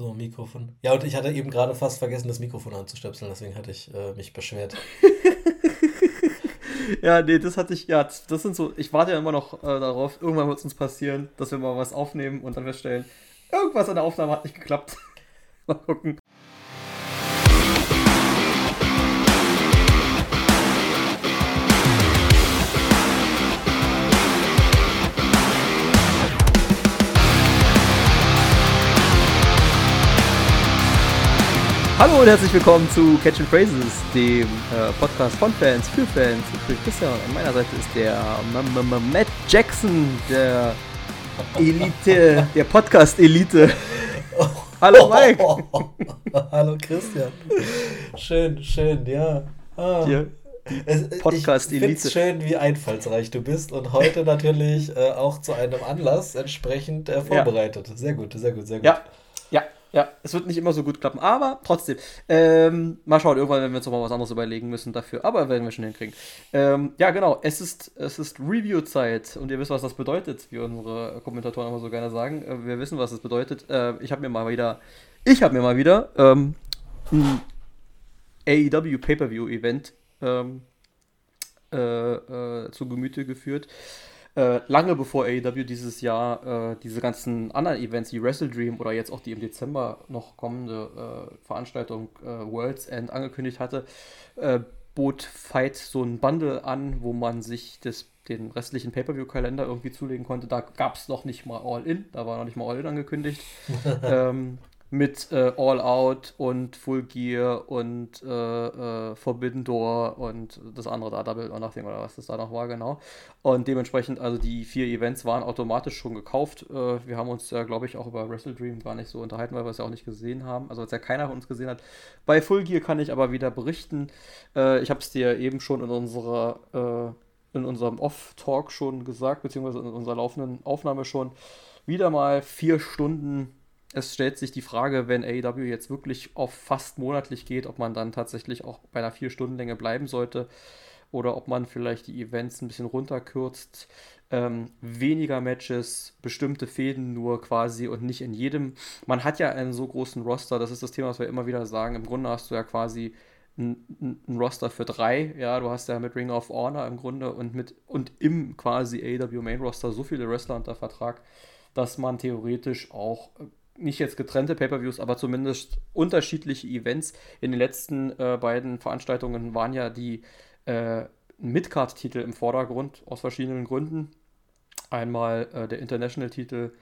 So, Mikrofon. Ja, und ich hatte eben gerade fast vergessen, das Mikrofon anzustöpseln, deswegen hatte ich äh, mich beschwert. ja, nee, das hatte ich, ja, das sind so, ich warte ja immer noch äh, darauf, irgendwann wird es uns passieren, dass wir mal was aufnehmen und dann feststellen, irgendwas an der Aufnahme hat nicht geklappt. mal gucken. Hallo und herzlich willkommen zu Catch and Phrases, dem äh, Podcast von Fans für Fans. Ich bin Christian und an meiner Seite ist der M -M -M Matt Jackson, der Elite, der Podcast-Elite. Hallo Mike. Hallo Christian. Schön, schön, ja. Ah. Podcast-Elite. Ich schön, wie einfallsreich du bist und heute natürlich äh, auch zu einem Anlass entsprechend äh, vorbereitet. Ja. Sehr gut, sehr gut, sehr gut. Ja, ja, es wird nicht immer so gut klappen, aber trotzdem. Ähm, mal schauen, irgendwann werden wir uns noch mal was anderes überlegen müssen dafür, aber werden wir schon hinkriegen. Ähm, ja, genau, es ist, es ist Review-Zeit und ihr wisst, was das bedeutet, wie unsere Kommentatoren immer so gerne sagen. Äh, wir wissen, was das bedeutet. Äh, ich habe mir mal wieder, ich habe mir mal wieder ähm, ein AEW Pay-Per-View-Event ähm, äh, äh, zu Gemüte geführt. Äh, lange bevor AEW dieses Jahr äh, diese ganzen anderen Events wie Wrestle Dream oder jetzt auch die im Dezember noch kommende äh, Veranstaltung äh, World's End angekündigt hatte, äh, bot Fight so ein Bundle an, wo man sich das, den restlichen Pay-Per-View-Kalender irgendwie zulegen konnte. Da gab es noch nicht mal All-In, da war noch nicht mal All-In angekündigt. ähm, mit äh, All Out und Full Gear und äh, äh, Forbidden Door und das andere da, Double or Nothing oder was das da noch war, genau. Und dementsprechend, also die vier Events waren automatisch schon gekauft. Äh, wir haben uns ja, glaube ich, auch über Wrestle Dream gar nicht so unterhalten, weil wir es ja auch nicht gesehen haben. Also, als ja keiner von uns gesehen hat. Bei Full Gear kann ich aber wieder berichten. Äh, ich habe es dir eben schon in unserer äh, in unserem Off-Talk schon gesagt, beziehungsweise in unserer laufenden Aufnahme schon. Wieder mal vier Stunden es stellt sich die Frage, wenn AEW jetzt wirklich auf fast monatlich geht, ob man dann tatsächlich auch bei einer vier Stunden Länge bleiben sollte oder ob man vielleicht die Events ein bisschen runterkürzt. Ähm, weniger Matches, bestimmte Fäden nur quasi und nicht in jedem. Man hat ja einen so großen Roster, das ist das Thema, was wir immer wieder sagen. Im Grunde hast du ja quasi ein, Roster für drei. Ja, du hast ja mit Ring of Honor im Grunde und mit und im quasi AEW Main Roster so viele Wrestler unter Vertrag, dass man theoretisch auch nicht jetzt getrennte Pay-per-Views, aber zumindest unterschiedliche Events. In den letzten äh, beiden Veranstaltungen waren ja die äh, Midcard-Titel im Vordergrund aus verschiedenen Gründen. Einmal äh, der International-Titel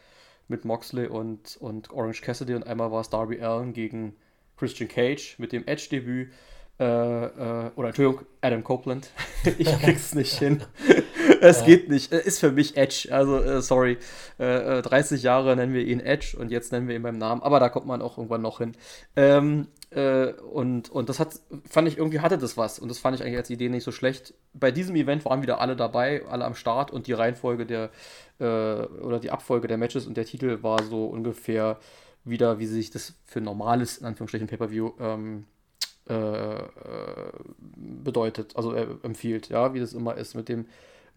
mit Moxley und, und Orange Cassidy und einmal war es Darby Allen gegen Christian Cage mit dem Edge-Debüt. Äh, äh, oder Entschuldigung, Adam Copeland. ich krieg's nicht hin. es geht nicht. Ist für mich Edge. Also, äh, sorry. Äh, 30 äh, Jahre nennen wir ihn Edge und jetzt nennen wir ihn beim Namen. Aber da kommt man auch irgendwann noch hin. Ähm, äh, und, und das hat, fand ich, irgendwie hatte das was. Und das fand ich eigentlich als Idee nicht so schlecht. Bei diesem Event waren wieder alle dabei, alle am Start und die Reihenfolge der, äh, oder die Abfolge der Matches und der Titel war so ungefähr wieder, wie sich das für normales, in Anführungsstrichen, Pay-Per-View ähm, äh, bedeutet, also äh, empfiehlt, ja, wie das immer ist mit dem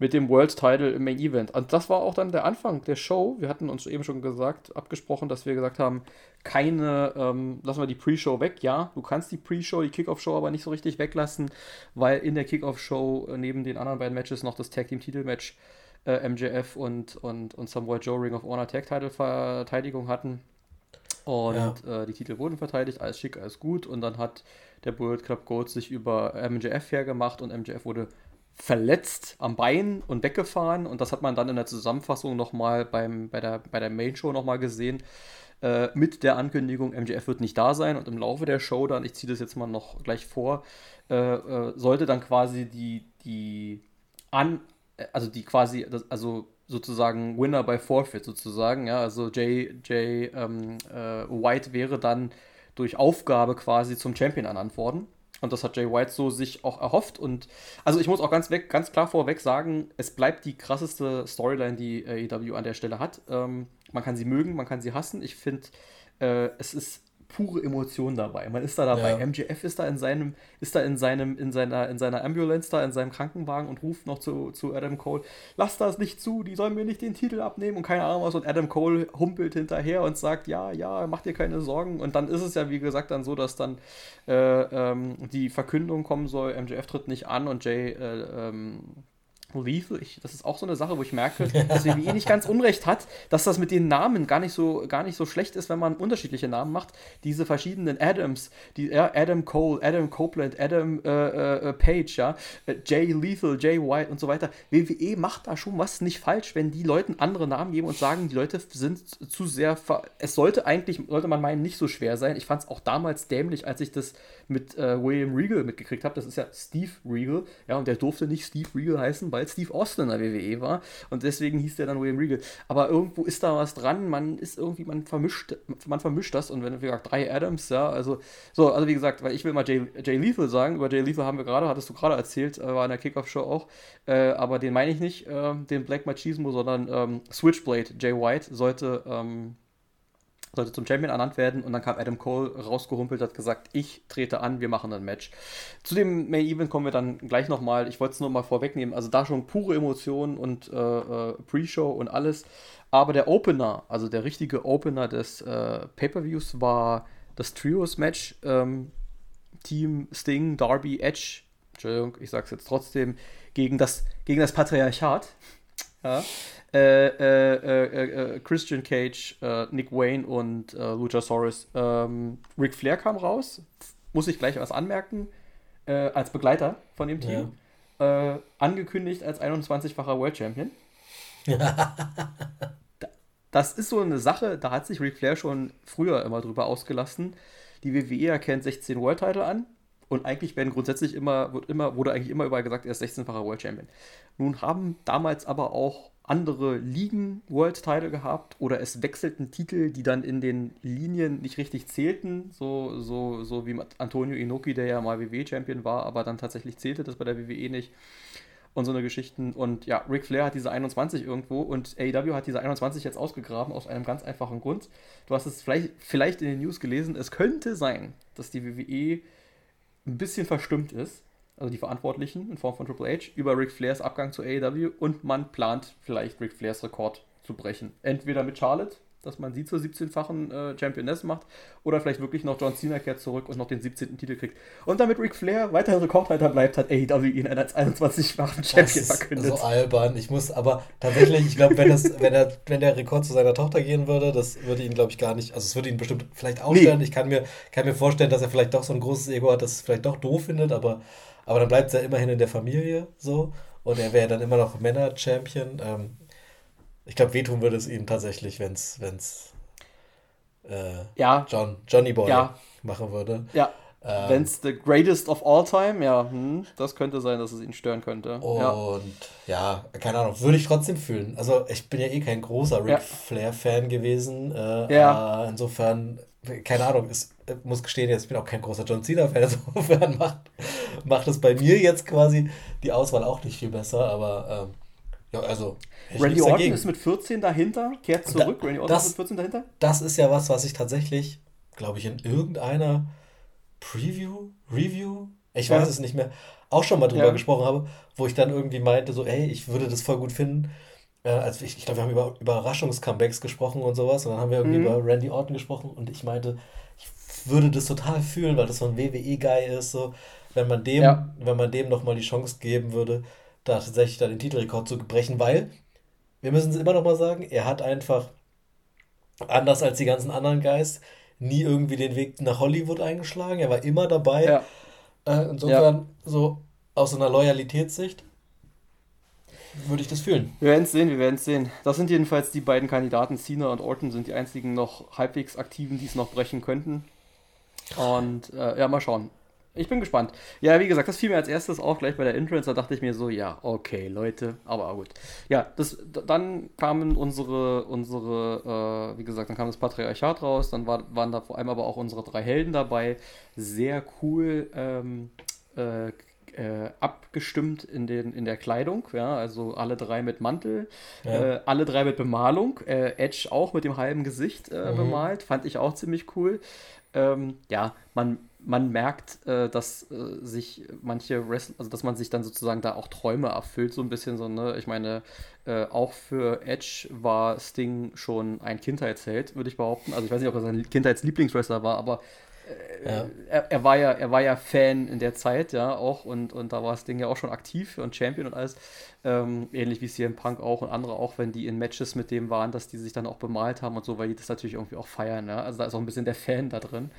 mit dem World Title im Main Event. Und das war auch dann der Anfang der Show. Wir hatten uns eben schon gesagt, abgesprochen, dass wir gesagt haben, keine, ähm, lassen wir die Pre-Show weg. Ja, du kannst die Pre-Show, die Kickoff-Show aber nicht so richtig weglassen, weil in der Kickoff-Show äh, neben den anderen beiden Matches noch das Tag Team Titel-Match äh, MJF und, und, und Samuel Joe Ring of Honor Tag Title Verteidigung hatten. Und ja. äh, die Titel wurden verteidigt, alles schick, alles gut. Und dann hat der Bullet Club Gold sich über MJF hergemacht und MJF wurde verletzt am Bein und weggefahren. Und das hat man dann in der Zusammenfassung nochmal bei der, bei der Main-Show nochmal gesehen. Äh, mit der Ankündigung, MJF wird nicht da sein. Und im Laufe der Show dann, ich ziehe das jetzt mal noch gleich vor, äh, äh, sollte dann quasi die, die an, also die quasi, das, also sozusagen Winner by Forfeit sozusagen, ja, also Jay, Jay ähm, äh, White wäre dann durch Aufgabe quasi zum Champion ernannt worden. Und das hat Jay White so sich auch erhofft. Und also ich muss auch ganz weg, ganz klar vorweg sagen, es bleibt die krasseste Storyline, die AEW an der Stelle hat. Ähm, man kann sie mögen, man kann sie hassen. Ich finde, äh, es ist pure Emotion dabei. Man ist da dabei. Ja. MJF ist da in seinem, ist da in seinem, in seiner, in seiner Ambulance da, in seinem Krankenwagen und ruft noch zu, zu Adam Cole, lass das nicht zu, die sollen mir nicht den Titel abnehmen und keine Ahnung was. Und Adam Cole humpelt hinterher und sagt, ja, ja, mach dir keine Sorgen. Und dann ist es ja, wie gesagt, dann so, dass dann äh, ähm, die Verkündung kommen soll, MJF tritt nicht an und Jay äh, ähm, Lethal, ich, das ist auch so eine Sache, wo ich merke, dass WWE nicht ganz unrecht hat, dass das mit den Namen gar nicht so, gar nicht so schlecht ist, wenn man unterschiedliche Namen macht. Diese verschiedenen Adams, die, ja, Adam Cole, Adam Copeland, Adam äh, äh, äh Page, ja, äh, Jay Lethal, Jay White und so weiter. WWE macht da schon was nicht falsch, wenn die Leuten andere Namen geben und sagen, die Leute sind zu sehr. Es sollte eigentlich, sollte man meinen, nicht so schwer sein. Ich fand es auch damals dämlich, als ich das mit äh, William Regal mitgekriegt habe. Das ist ja Steve Regal, ja, und der durfte nicht Steve Regal heißen, weil Steve Austin in der WWE war und deswegen hieß der dann William Regal. Aber irgendwo ist da was dran, man ist irgendwie, man vermischt, man vermischt das und wenn, wie gesagt, drei Adams, ja, also, so, also wie gesagt, weil ich will mal Jay, Jay Lethal sagen, über Jay Lethal haben wir gerade, hattest du gerade erzählt, äh, war in der Kickoff-Show auch, äh, aber den meine ich nicht, äh, den Black Machismo, sondern ähm, Switchblade, Jay White, sollte ähm, sollte zum Champion ernannt werden und dann kam Adam Cole rausgehumpelt, hat gesagt, ich trete an, wir machen ein Match. Zu dem Main Event kommen wir dann gleich nochmal. Ich wollte es nur mal vorwegnehmen. Also da schon pure Emotionen und äh, äh, Pre-Show und alles. Aber der Opener, also der richtige Opener des äh, Pay-Per-Views war das Trios-Match. Ähm, Team Sting, Darby, Edge, Entschuldigung, ich sag's jetzt trotzdem, gegen das, gegen das Patriarchat. Ja. Äh, äh, äh, äh, Christian Cage, äh, Nick Wayne und Luchasaurus. Ähm, Ric Flair kam raus, muss ich gleich was anmerken, als Begleiter von dem Team. Ja. angekündigt als 21-facher World Champion. das ist so eine Sache, da hat sich Ric Flair schon früher immer drüber ausgelassen. Die WWE erkennt 16 World Title an, und eigentlich werden grundsätzlich immer, wird immer, wurde eigentlich immer überall gesagt, er ist 16-facher World Champion. Nun haben damals aber auch andere Ligen World Title gehabt oder es wechselten Titel, die dann in den Linien nicht richtig zählten, so, so, so wie Antonio Inoki, der ja mal WWE-Champion war, aber dann tatsächlich zählte das bei der WWE nicht und so eine Geschichten. Und ja, Ric Flair hat diese 21 irgendwo und AEW hat diese 21 jetzt ausgegraben aus einem ganz einfachen Grund. Du hast es vielleicht, vielleicht in den News gelesen, es könnte sein, dass die WWE ein bisschen verstimmt ist also die Verantwortlichen in Form von Triple H, über Ric Flairs Abgang zu AEW und man plant vielleicht Ric Flairs Rekord zu brechen. Entweder mit Charlotte, dass man sie zur 17-fachen äh, Championess macht oder vielleicht wirklich noch John Cena kehrt zurück und noch den 17. Titel kriegt. Und damit Ric Flair weiterhin Rekordhalter bleibt, hat AEW ihn als 21-fachen Champion verkündet. So albern. Ich muss aber tatsächlich, ich glaube, wenn, wenn, der, wenn der Rekord zu seiner Tochter gehen würde, das würde ihn, glaube ich, gar nicht, also es würde ihn bestimmt vielleicht ausstellen. Nee. Ich kann mir, kann mir vorstellen, dass er vielleicht doch so ein großes Ego hat, dass es vielleicht doch doof findet, aber aber dann bleibt er immerhin in der Familie so. Und er wäre dann immer noch Männer-Champion. Ähm, ich glaube, wehtun würde es ihm tatsächlich, wenn es äh, ja. John, Johnny Boy ja. machen würde. Ja. Ähm, wenn es the greatest of all time, ja, hm, das könnte sein, dass es ihn stören könnte. Und ja. ja, keine Ahnung, würde ich trotzdem fühlen. Also ich bin ja eh kein großer Ric ja. Flair-Fan gewesen. Äh, ja. Insofern, keine Ahnung, ist, muss gestehen, jetzt bin ich auch kein großer John Cena-Fan, insofern macht, macht es bei mir jetzt quasi die Auswahl auch nicht viel besser, aber ähm, ja, also. Randy Orton dagegen. ist mit 14 dahinter, kehrt zurück. Da, Randy Orton das, ist mit 14 dahinter. Das ist ja was, was ich tatsächlich, glaube ich, in irgendeiner Preview, Review, ich weiß ja. es nicht mehr, auch schon mal drüber ja. gesprochen habe, wo ich dann irgendwie meinte, so, ey, ich würde das voll gut finden. Äh, also ich, ich glaube, wir haben über Überraschungscomebacks gesprochen und sowas. Und dann haben wir irgendwie mhm. über Randy Orton gesprochen und ich meinte, würde das total fühlen, weil das so ein WWE-Guy ist, so wenn man dem, ja. wenn man dem nochmal die Chance geben würde, da tatsächlich dann den Titelrekord zu brechen, weil wir müssen es immer noch mal sagen, er hat einfach anders als die ganzen anderen Guys nie irgendwie den Weg nach Hollywood eingeschlagen. Er war immer dabei. Ja. Äh, insofern ja. so aus einer Loyalitätssicht würde ich das fühlen. Wir werden es sehen, wir werden es sehen. Das sind jedenfalls die beiden Kandidaten. Cena und Orton sind die einzigen noch halbwegs aktiven, die es noch brechen könnten. Und äh, ja, mal schauen. Ich bin gespannt. Ja, wie gesagt, das fiel mir als erstes auch gleich bei der Entrance. Da dachte ich mir so, ja, okay, Leute, aber gut. Ja, das, dann kamen unsere, unsere, äh, wie gesagt, dann kam das Patriarchat raus. Dann war, waren da vor allem aber auch unsere drei Helden dabei. Sehr cool. Ähm, äh, äh, abgestimmt in, den, in der Kleidung, ja, also alle drei mit Mantel, ja. äh, alle drei mit Bemalung, äh, Edge auch mit dem halben Gesicht äh, mhm. bemalt, fand ich auch ziemlich cool. Ähm, ja, man, man merkt, äh, dass äh, sich manche Wrestler, also dass man sich dann sozusagen da auch Träume erfüllt, so ein bisschen so, ne? Ich meine, äh, auch für Edge war Sting schon ein Kindheitsheld, würde ich behaupten. Also ich weiß nicht, ob er sein Kindheitslieblingswrestler war, aber ja. er, er, war ja, er war ja Fan in der Zeit, ja, auch, und, und da war Sting ja auch schon aktiv und Champion und alles. Ähm, ähnlich wie CM Punk auch und andere auch, wenn die in Matches mit dem waren, dass die sich dann auch bemalt haben und so, weil die das natürlich irgendwie auch feiern, ja. Also da ist auch ein bisschen der Fan da drin.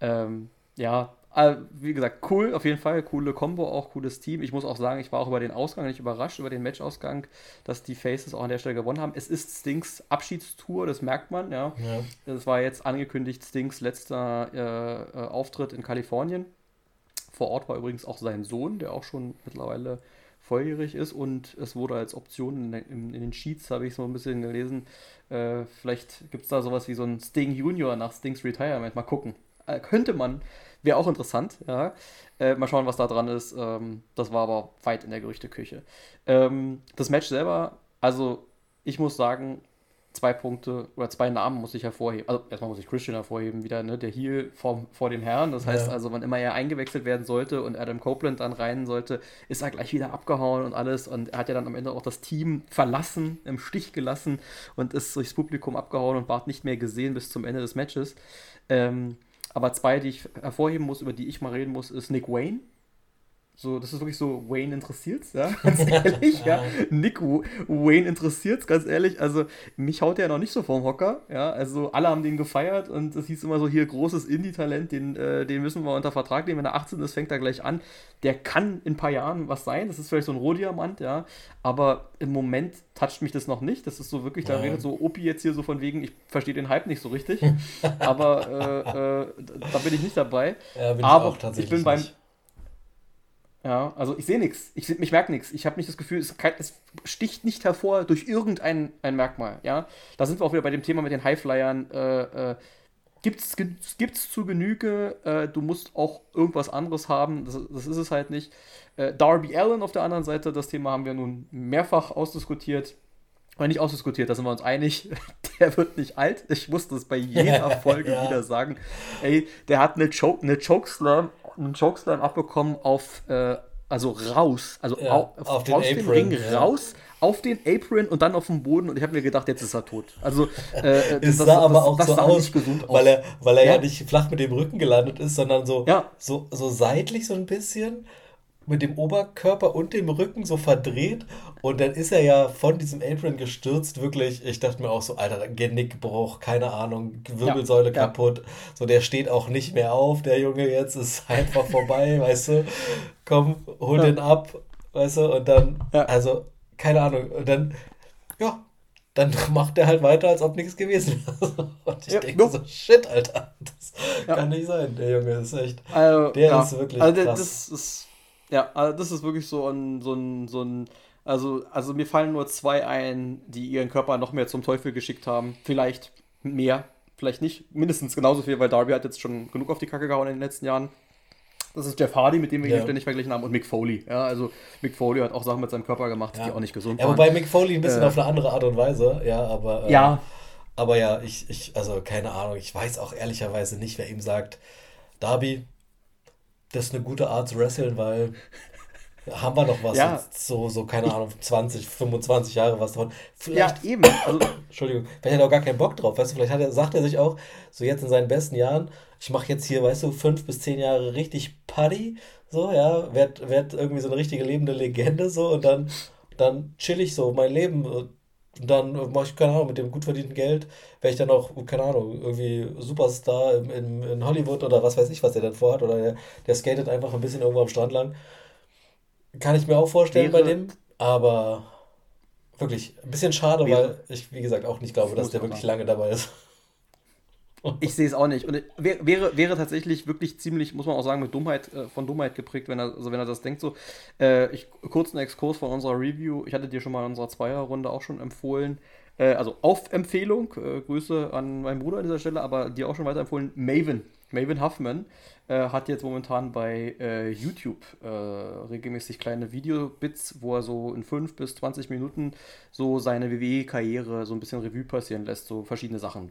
Ähm, ja, äh, wie gesagt, cool, auf jeden Fall, coole Combo, auch cooles Team. Ich muss auch sagen, ich war auch über den Ausgang nicht überrascht, über den Matchausgang, dass die Faces auch an der Stelle gewonnen haben. Es ist Stings Abschiedstour, das merkt man, ja. ja. Das war jetzt angekündigt, Stings letzter äh, äh, Auftritt in Kalifornien. Vor Ort war übrigens auch sein Sohn, der auch schon mittlerweile volljährig ist und es wurde als Option in, in, in den Sheets, habe ich so ein bisschen gelesen, äh, vielleicht gibt es da sowas wie so ein Sting Junior nach Stings Retirement. Mal gucken. Äh, könnte man Wäre auch interessant, ja. Äh, mal schauen, was da dran ist. Ähm, das war aber weit in der Gerüchteküche. Ähm, das Match selber, also ich muss sagen, zwei Punkte oder zwei Namen muss ich hervorheben. Also erstmal muss ich Christian hervorheben, wieder, ne, der Heel vor, vor dem Herrn. Das heißt ja. also, wann immer er eingewechselt werden sollte und Adam Copeland dann rein sollte, ist er gleich wieder abgehauen und alles. Und er hat ja dann am Ende auch das Team verlassen, im Stich gelassen und ist durchs Publikum abgehauen und ward nicht mehr gesehen bis zum Ende des Matches. Ähm, aber zwei, die ich hervorheben muss, über die ich mal reden muss, ist Nick Wayne. So, das ist wirklich so, Wayne interessiert's, ja, ganz ehrlich, ja. Nick Wayne interessiert's, ganz ehrlich. Also, mich haut der noch nicht so vorm Hocker, ja. Also, alle haben den gefeiert und es hieß immer so, hier, großes Indie-Talent, den, äh, den müssen wir unter Vertrag nehmen. Wenn er 18 ist, fängt er gleich an. Der kann in ein paar Jahren was sein. Das ist vielleicht so ein Rohdiamant, ja. Aber im Moment toucht mich das noch nicht. Das ist so wirklich, da redet so Opi jetzt hier so von wegen, ich verstehe den Hype nicht so richtig. aber äh, äh, da bin ich nicht dabei. Ja, bin aber ich, ich bin beim. Nicht ja, also ich sehe nichts. Ich, ich merke nichts. Ich habe nicht das Gefühl, es, es, sticht nicht hervor durch irgendein ein Merkmal. Ja, da sind wir auch wieder bei dem Thema mit den Highflyern. Äh, äh, gibt's, gibt's zu Genüge, äh, du musst auch irgendwas anderes haben, das, das ist es halt nicht. Äh, Darby Allen auf der anderen Seite, das Thema haben wir nun mehrfach ausdiskutiert. Oder nicht ausdiskutiert, da sind wir uns einig, der wird nicht alt. Ich muss das bei jeder Folge ja. wieder sagen. Ey, der hat eine, Choke, eine Chokeslam einen Chokeslam abbekommen auf, äh, also raus, also ja, auf, auf den aus Apron, Ring ja. raus, auf den Apron und dann auf dem Boden und ich habe mir gedacht, jetzt ist er tot. Also äh, es das, sah das, aber das, auch das so aus, weil er, weil er ja. ja. nicht flach mit dem Rücken gelandet ist, sondern so, so, so seitlich so ein bisschen mit dem Oberkörper und dem Rücken so verdreht. Und dann ist er ja von diesem Apron gestürzt, wirklich, ich dachte mir auch so, Alter, Genickbruch, keine Ahnung, Wirbelsäule ja, kaputt, ja. so der steht auch nicht mehr auf, der Junge jetzt ist einfach vorbei, weißt du, komm, hol ja. den ab, weißt du, und dann, also, keine Ahnung, und dann, ja, dann macht er halt weiter, als ob nichts gewesen wäre. Und ich denke so, shit, Alter, das kann nicht sein, der Junge ist echt, also, der ist wirklich also, krass. Das ist ja, also das ist wirklich so ein, so ein, so ein, also, also mir fallen nur zwei ein, die ihren Körper noch mehr zum Teufel geschickt haben. Vielleicht mehr, vielleicht nicht, mindestens genauso viel, weil Darby hat jetzt schon genug auf die Kacke gehauen in den letzten Jahren. Das ist Jeff Hardy, mit dem wir ja. ihn ständig verglichen haben, und Mick Foley. Ja, also Mick Foley hat auch Sachen mit seinem Körper gemacht, ja. die auch nicht gesund waren. Ja, wobei Mick Foley ein bisschen äh, auf eine andere Art und Weise, ja, aber. Äh, ja. Aber ja, ich, ich, also keine Ahnung, ich weiß auch ehrlicherweise nicht, wer ihm sagt, Darby, das ist eine gute Art zu wresteln, weil haben wir noch was, ja. so, so, keine Ahnung, 20, 25 Jahre was davon. Vielleicht, ja, eben. Also, Entschuldigung, vielleicht hat er auch gar keinen Bock drauf, weißt du, vielleicht hat er, sagt er sich auch, so jetzt in seinen besten Jahren, ich mache jetzt hier, weißt du, fünf bis zehn Jahre richtig Party, so, ja, werd, werd irgendwie so eine richtige lebende Legende, so, und dann, dann chill ich so mein Leben und dann mache ich, keine Ahnung, mit dem gut verdienten Geld wäre ich dann auch, keine Ahnung, irgendwie Superstar in, in, in Hollywood oder was weiß ich, was der dann vorhat. Oder der, der skatet einfach ein bisschen irgendwo am Strand lang. Kann ich mir auch vorstellen wäre, bei dem. Aber wirklich ein bisschen schade, wäre, weil ich, wie gesagt, auch nicht glaube, dass der wirklich lange dabei ist. Ich sehe es auch nicht. Und wäre, wäre tatsächlich wirklich ziemlich, muss man auch sagen, mit Dummheit, äh, von Dummheit geprägt, wenn er, also wenn er das denkt. So, äh, ich, kurz einen Exkurs von unserer Review. Ich hatte dir schon mal in unserer Zweierrunde auch schon empfohlen. äh, also auf Empfehlung, äh, Grüße an meinen Bruder an dieser Stelle, aber dir auch schon weiterempfohlen, Maven. Maven Huffman äh, hat jetzt momentan bei äh, YouTube äh, regelmäßig kleine Videobits, wo er so in 5 bis 20 Minuten so seine WWE-Karriere so ein bisschen Revue passieren lässt, so verschiedene Sachen.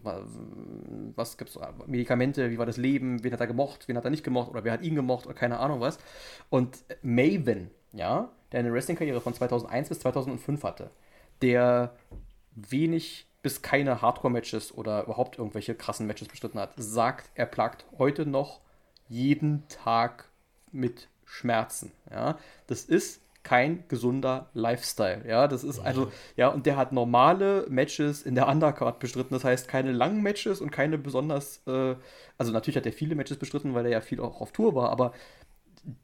Was gibt's? Medikamente, wie war das Leben, wen hat er gemocht, wen hat er nicht gemocht oder wer hat ihn gemocht oder keine Ahnung was. Und Maven, ja, der eine Wrestling-Karriere von 2001 bis 2005 hatte, der wenig bis keine Hardcore-Matches oder überhaupt irgendwelche krassen Matches bestritten hat, sagt, er plagt heute noch jeden Tag mit Schmerzen. Ja, das ist kein gesunder Lifestyle. Ja, das ist also, ja, und der hat normale Matches in der Undercard bestritten. Das heißt, keine langen Matches und keine besonders, äh, also natürlich hat er viele Matches bestritten, weil er ja viel auch auf Tour war, aber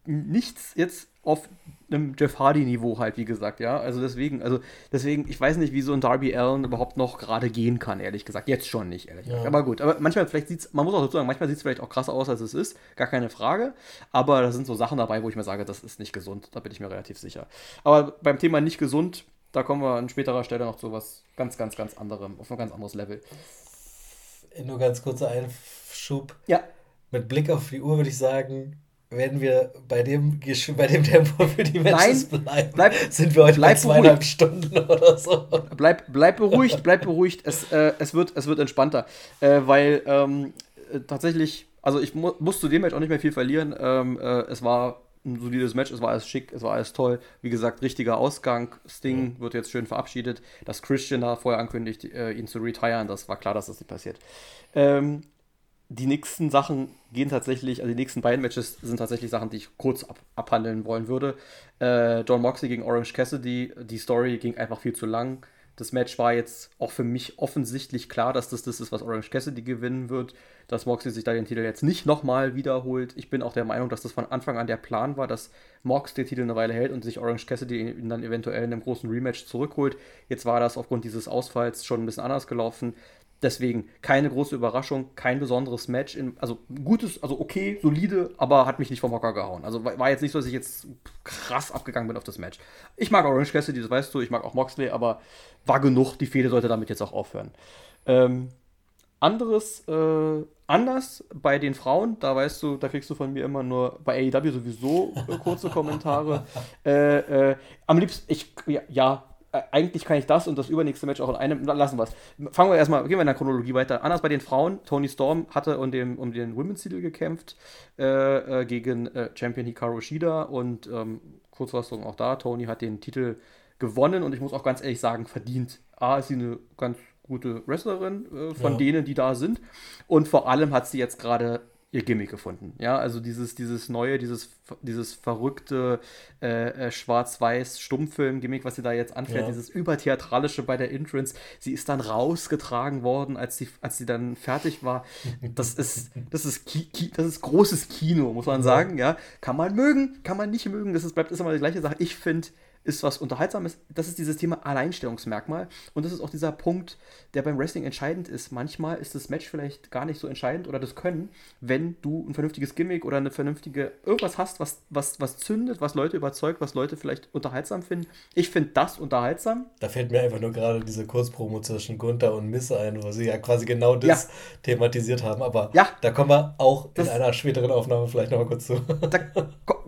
nichts jetzt auf einem Jeff Hardy-Niveau halt, wie gesagt, ja. Also deswegen, also deswegen, ich weiß nicht, wie so ein Darby Allen überhaupt noch gerade gehen kann, ehrlich gesagt. Jetzt schon nicht, ehrlich gesagt. Aber gut, aber manchmal, vielleicht sieht es, man muss auch dazu sagen, manchmal sieht es vielleicht auch krasser aus, als es ist, gar keine Frage. Aber da sind so Sachen dabei, wo ich mir sage, das ist nicht gesund, da bin ich mir relativ sicher. Aber beim Thema nicht gesund, da kommen wir an späterer Stelle noch zu was ganz, ganz, ganz anderem, auf ein ganz anderes Level. Nur ganz kurzer Einschub. Ja. Mit Blick auf die Uhr würde ich sagen, werden wir bei dem, bei dem Tempo für die Matches Nein, bleiben, bleib, sind wir heute bei zweieinhalb beruhigt. Stunden oder so. Bleib, bleib beruhigt, bleib beruhigt. Es, äh, es, wird, es wird entspannter, äh, weil ähm, äh, tatsächlich, also ich mu muss zu dem Match auch nicht mehr viel verlieren. Ähm, äh, es war ein solides Match, es war alles schick, es war alles toll. Wie gesagt, richtiger Ausgang. Sting mhm. wird jetzt schön verabschiedet. Dass Christian da vorher ankündigt, äh, ihn zu retiren, das war klar, dass das nicht passiert. Ähm, die nächsten Sachen gehen tatsächlich, also die nächsten beiden Matches sind tatsächlich Sachen, die ich kurz ab, abhandeln wollen würde. Äh, John Moxley gegen Orange Cassidy, die Story ging einfach viel zu lang. Das Match war jetzt auch für mich offensichtlich klar, dass das das ist, was Orange Cassidy gewinnen wird, dass Moxley sich da den Titel jetzt nicht nochmal wiederholt. Ich bin auch der Meinung, dass das von Anfang an der Plan war, dass Mox den Titel eine Weile hält und sich Orange Cassidy ihn dann eventuell in einem großen Rematch zurückholt. Jetzt war das aufgrund dieses Ausfalls schon ein bisschen anders gelaufen. Deswegen keine große Überraschung, kein besonderes Match. In, also gutes, also okay, solide, aber hat mich nicht vom Hocker gehauen. Also war jetzt nicht so, dass ich jetzt krass abgegangen bin auf das Match. Ich mag Orange Cassidy, das weißt du, ich mag auch Moxley, aber war genug. Die Fehde sollte damit jetzt auch aufhören. Ähm, anderes, äh, anders bei den Frauen, da weißt du, da kriegst du von mir immer nur bei AEW sowieso äh, kurze Kommentare. äh, äh am liebsten, ich, ja, ja eigentlich kann ich das und das übernächste Match auch in einem. Lassen wir es. Fangen wir erstmal, gehen wir in der Chronologie weiter. Anders bei den Frauen. Tony Storm hatte um den, um den Women's Titel gekämpft äh, äh, gegen äh, Champion Hikaru Shida und ähm, Kurzfassung auch da. Tony hat den Titel gewonnen und ich muss auch ganz ehrlich sagen, verdient. A, ist sie eine ganz gute Wrestlerin äh, von ja. denen, die da sind. Und vor allem hat sie jetzt gerade ihr Gimmick gefunden. Ja, also dieses, dieses neue, dieses, dieses verrückte äh, äh, schwarz-weiß Stummfilm-Gimmick, was sie da jetzt anfährt, ja. dieses übertheatralische bei der Entrance. Sie ist dann rausgetragen worden, als sie, als sie dann fertig war. Das ist, das ist, Ki Ki das ist großes Kino, muss man sagen. Ja, kann man mögen, kann man nicht mögen. Das ist, bleibt ist immer die gleiche Sache. Ich finde ist was Unterhaltsames. Das ist dieses Thema Alleinstellungsmerkmal. Und das ist auch dieser Punkt, der beim Wrestling entscheidend ist. Manchmal ist das Match vielleicht gar nicht so entscheidend oder das Können, wenn du ein vernünftiges Gimmick oder eine vernünftige irgendwas hast, was, was, was zündet, was Leute überzeugt, was Leute vielleicht unterhaltsam finden. Ich finde das unterhaltsam. Da fällt mir einfach nur gerade diese Kurzpromo zwischen Gunther und Misse ein, wo sie ja quasi genau das ja. thematisiert haben. Aber ja. da kommen wir auch das, in einer späteren Aufnahme vielleicht noch mal kurz zu. Da,